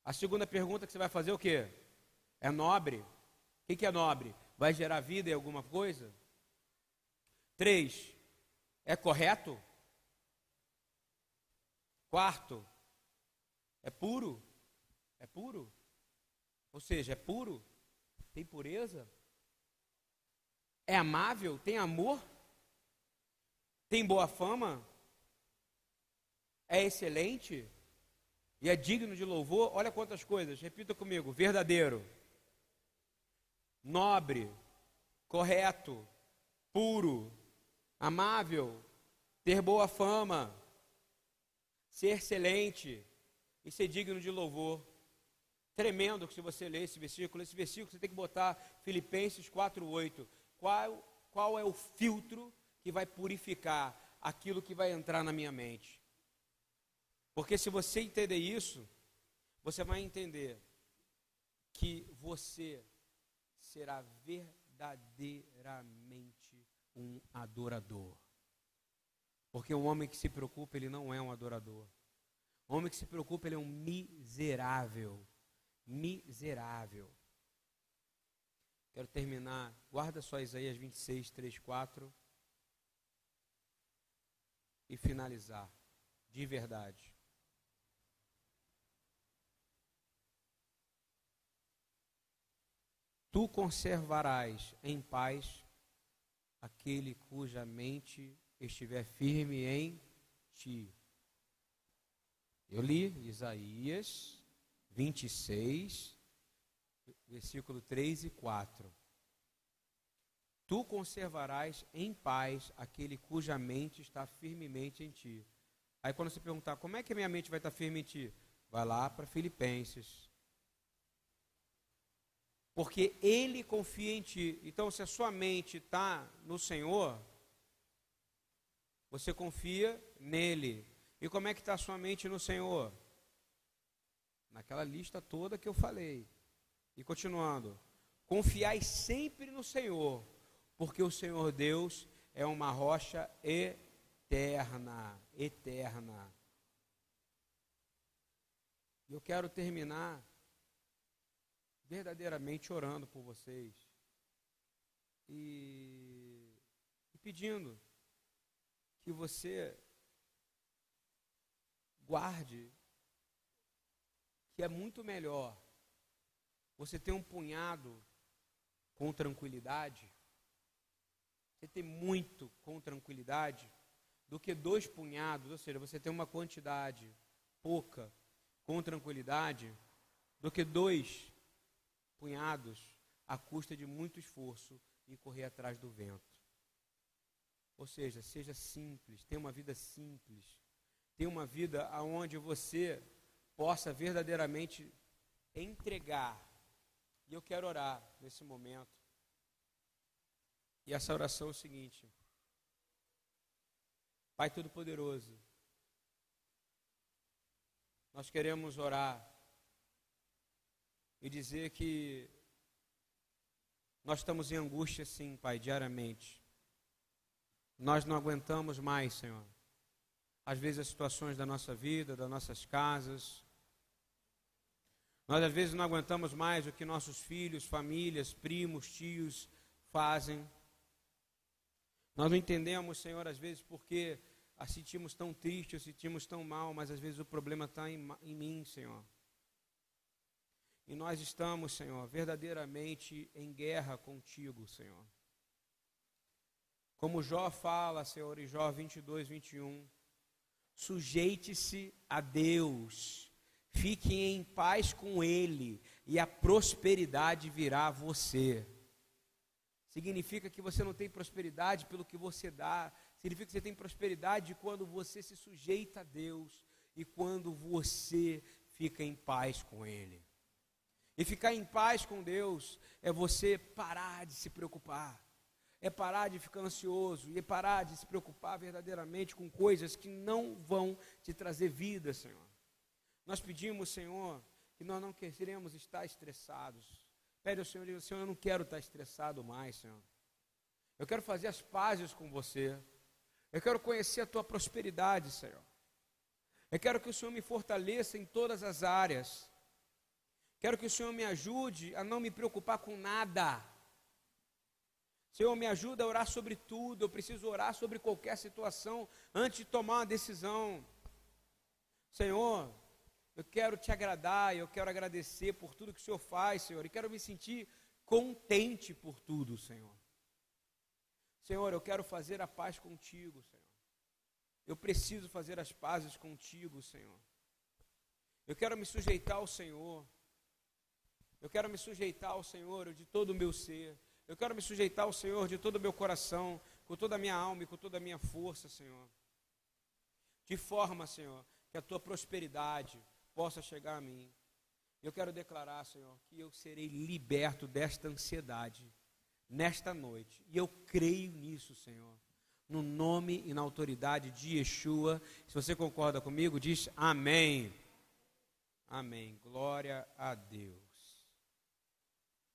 A segunda pergunta que você vai fazer é o quê? É nobre? O que é nobre? Vai gerar vida em alguma coisa? Três, é correto? Quarto, é puro? É puro? Ou seja, é puro? Tem pureza? É amável? Tem amor? Tem boa fama? É excelente? E é digno de louvor? Olha quantas coisas, repita comigo: verdadeiro, nobre, correto, puro, amável, ter boa fama, ser excelente e ser digno de louvor. Tremendo que se você ler esse versículo, esse versículo você tem que botar Filipenses 4:8. Qual qual é o filtro que vai purificar aquilo que vai entrar na minha mente? Porque se você entender isso, você vai entender que você será verdadeiramente um adorador. Porque um homem que se preocupa, ele não é um adorador. O homem que se preocupa, ele é um miserável. Miserável. Quero terminar. Guarda só Isaías 26, 3, 4. E finalizar. De verdade. Tu conservarás em paz aquele cuja mente estiver firme em ti. Eu li Isaías 26, versículo 3 e 4. Tu conservarás em paz aquele cuja mente está firmemente em ti. Aí quando você perguntar como é que a minha mente vai estar firme em ti, vai lá para Filipenses. Porque ele confia em ti. Então, se a sua mente está no Senhor, você confia nele. E como é que está a sua mente no Senhor? Naquela lista toda que eu falei. E continuando. Confiai sempre no Senhor, porque o Senhor Deus é uma rocha eterna, eterna. Eu quero terminar verdadeiramente orando por vocês e, e pedindo que você guarde que é muito melhor você ter um punhado com tranquilidade, você ter muito com tranquilidade, do que dois punhados, ou seja, você ter uma quantidade pouca com tranquilidade, do que dois punhados à custa de muito esforço e correr atrás do vento. Ou seja, seja simples, tenha uma vida simples. Tenha uma vida onde você possa verdadeiramente entregar. E eu quero orar nesse momento. E essa oração é o seguinte: Pai Todo-Poderoso, nós queremos orar e dizer que nós estamos em angústia, sim, Pai, diariamente. Nós não aguentamos mais, Senhor. Às vezes as situações da nossa vida, das nossas casas. Nós às vezes não aguentamos mais o que nossos filhos, famílias, primos, tios fazem. Nós não entendemos, Senhor, às vezes porque a sentimos tão triste, ou sentimos tão mal, mas às vezes o problema está em, em mim, Senhor. E nós estamos, Senhor, verdadeiramente em guerra contigo, Senhor. Como Jó fala, Senhor, em Jó 22, 21. Sujeite-se a Deus, fique em paz com Ele, e a prosperidade virá a você. Significa que você não tem prosperidade pelo que você dá, significa que você tem prosperidade quando você se sujeita a Deus e quando você fica em paz com Ele. E ficar em paz com Deus é você parar de se preocupar é parar de ficar ansioso e é parar de se preocupar verdadeiramente com coisas que não vão te trazer vida, Senhor. Nós pedimos, Senhor, que nós não queremos estar estressados. Pede ao Senhor, Senhor, eu não quero estar estressado mais, Senhor. Eu quero fazer as pazes com você. Eu quero conhecer a tua prosperidade, Senhor. Eu quero que o Senhor me fortaleça em todas as áreas. Quero que o Senhor me ajude a não me preocupar com nada. Senhor, me ajuda a orar sobre tudo. Eu preciso orar sobre qualquer situação antes de tomar uma decisão. Senhor, eu quero te agradar, eu quero agradecer por tudo que o Senhor faz, Senhor, e quero me sentir contente por tudo, Senhor. Senhor, eu quero fazer a paz contigo, Senhor. Eu preciso fazer as pazes contigo, Senhor. Eu quero me sujeitar ao Senhor. Eu quero me sujeitar ao Senhor de todo o meu ser. Eu quero me sujeitar ao Senhor de todo o meu coração, com toda a minha alma e com toda a minha força, Senhor. De forma, Senhor, que a tua prosperidade possa chegar a mim. Eu quero declarar, Senhor, que eu serei liberto desta ansiedade nesta noite. E eu creio nisso, Senhor. No nome e na autoridade de Yeshua. Se você concorda comigo, diz amém. Amém. Glória a Deus.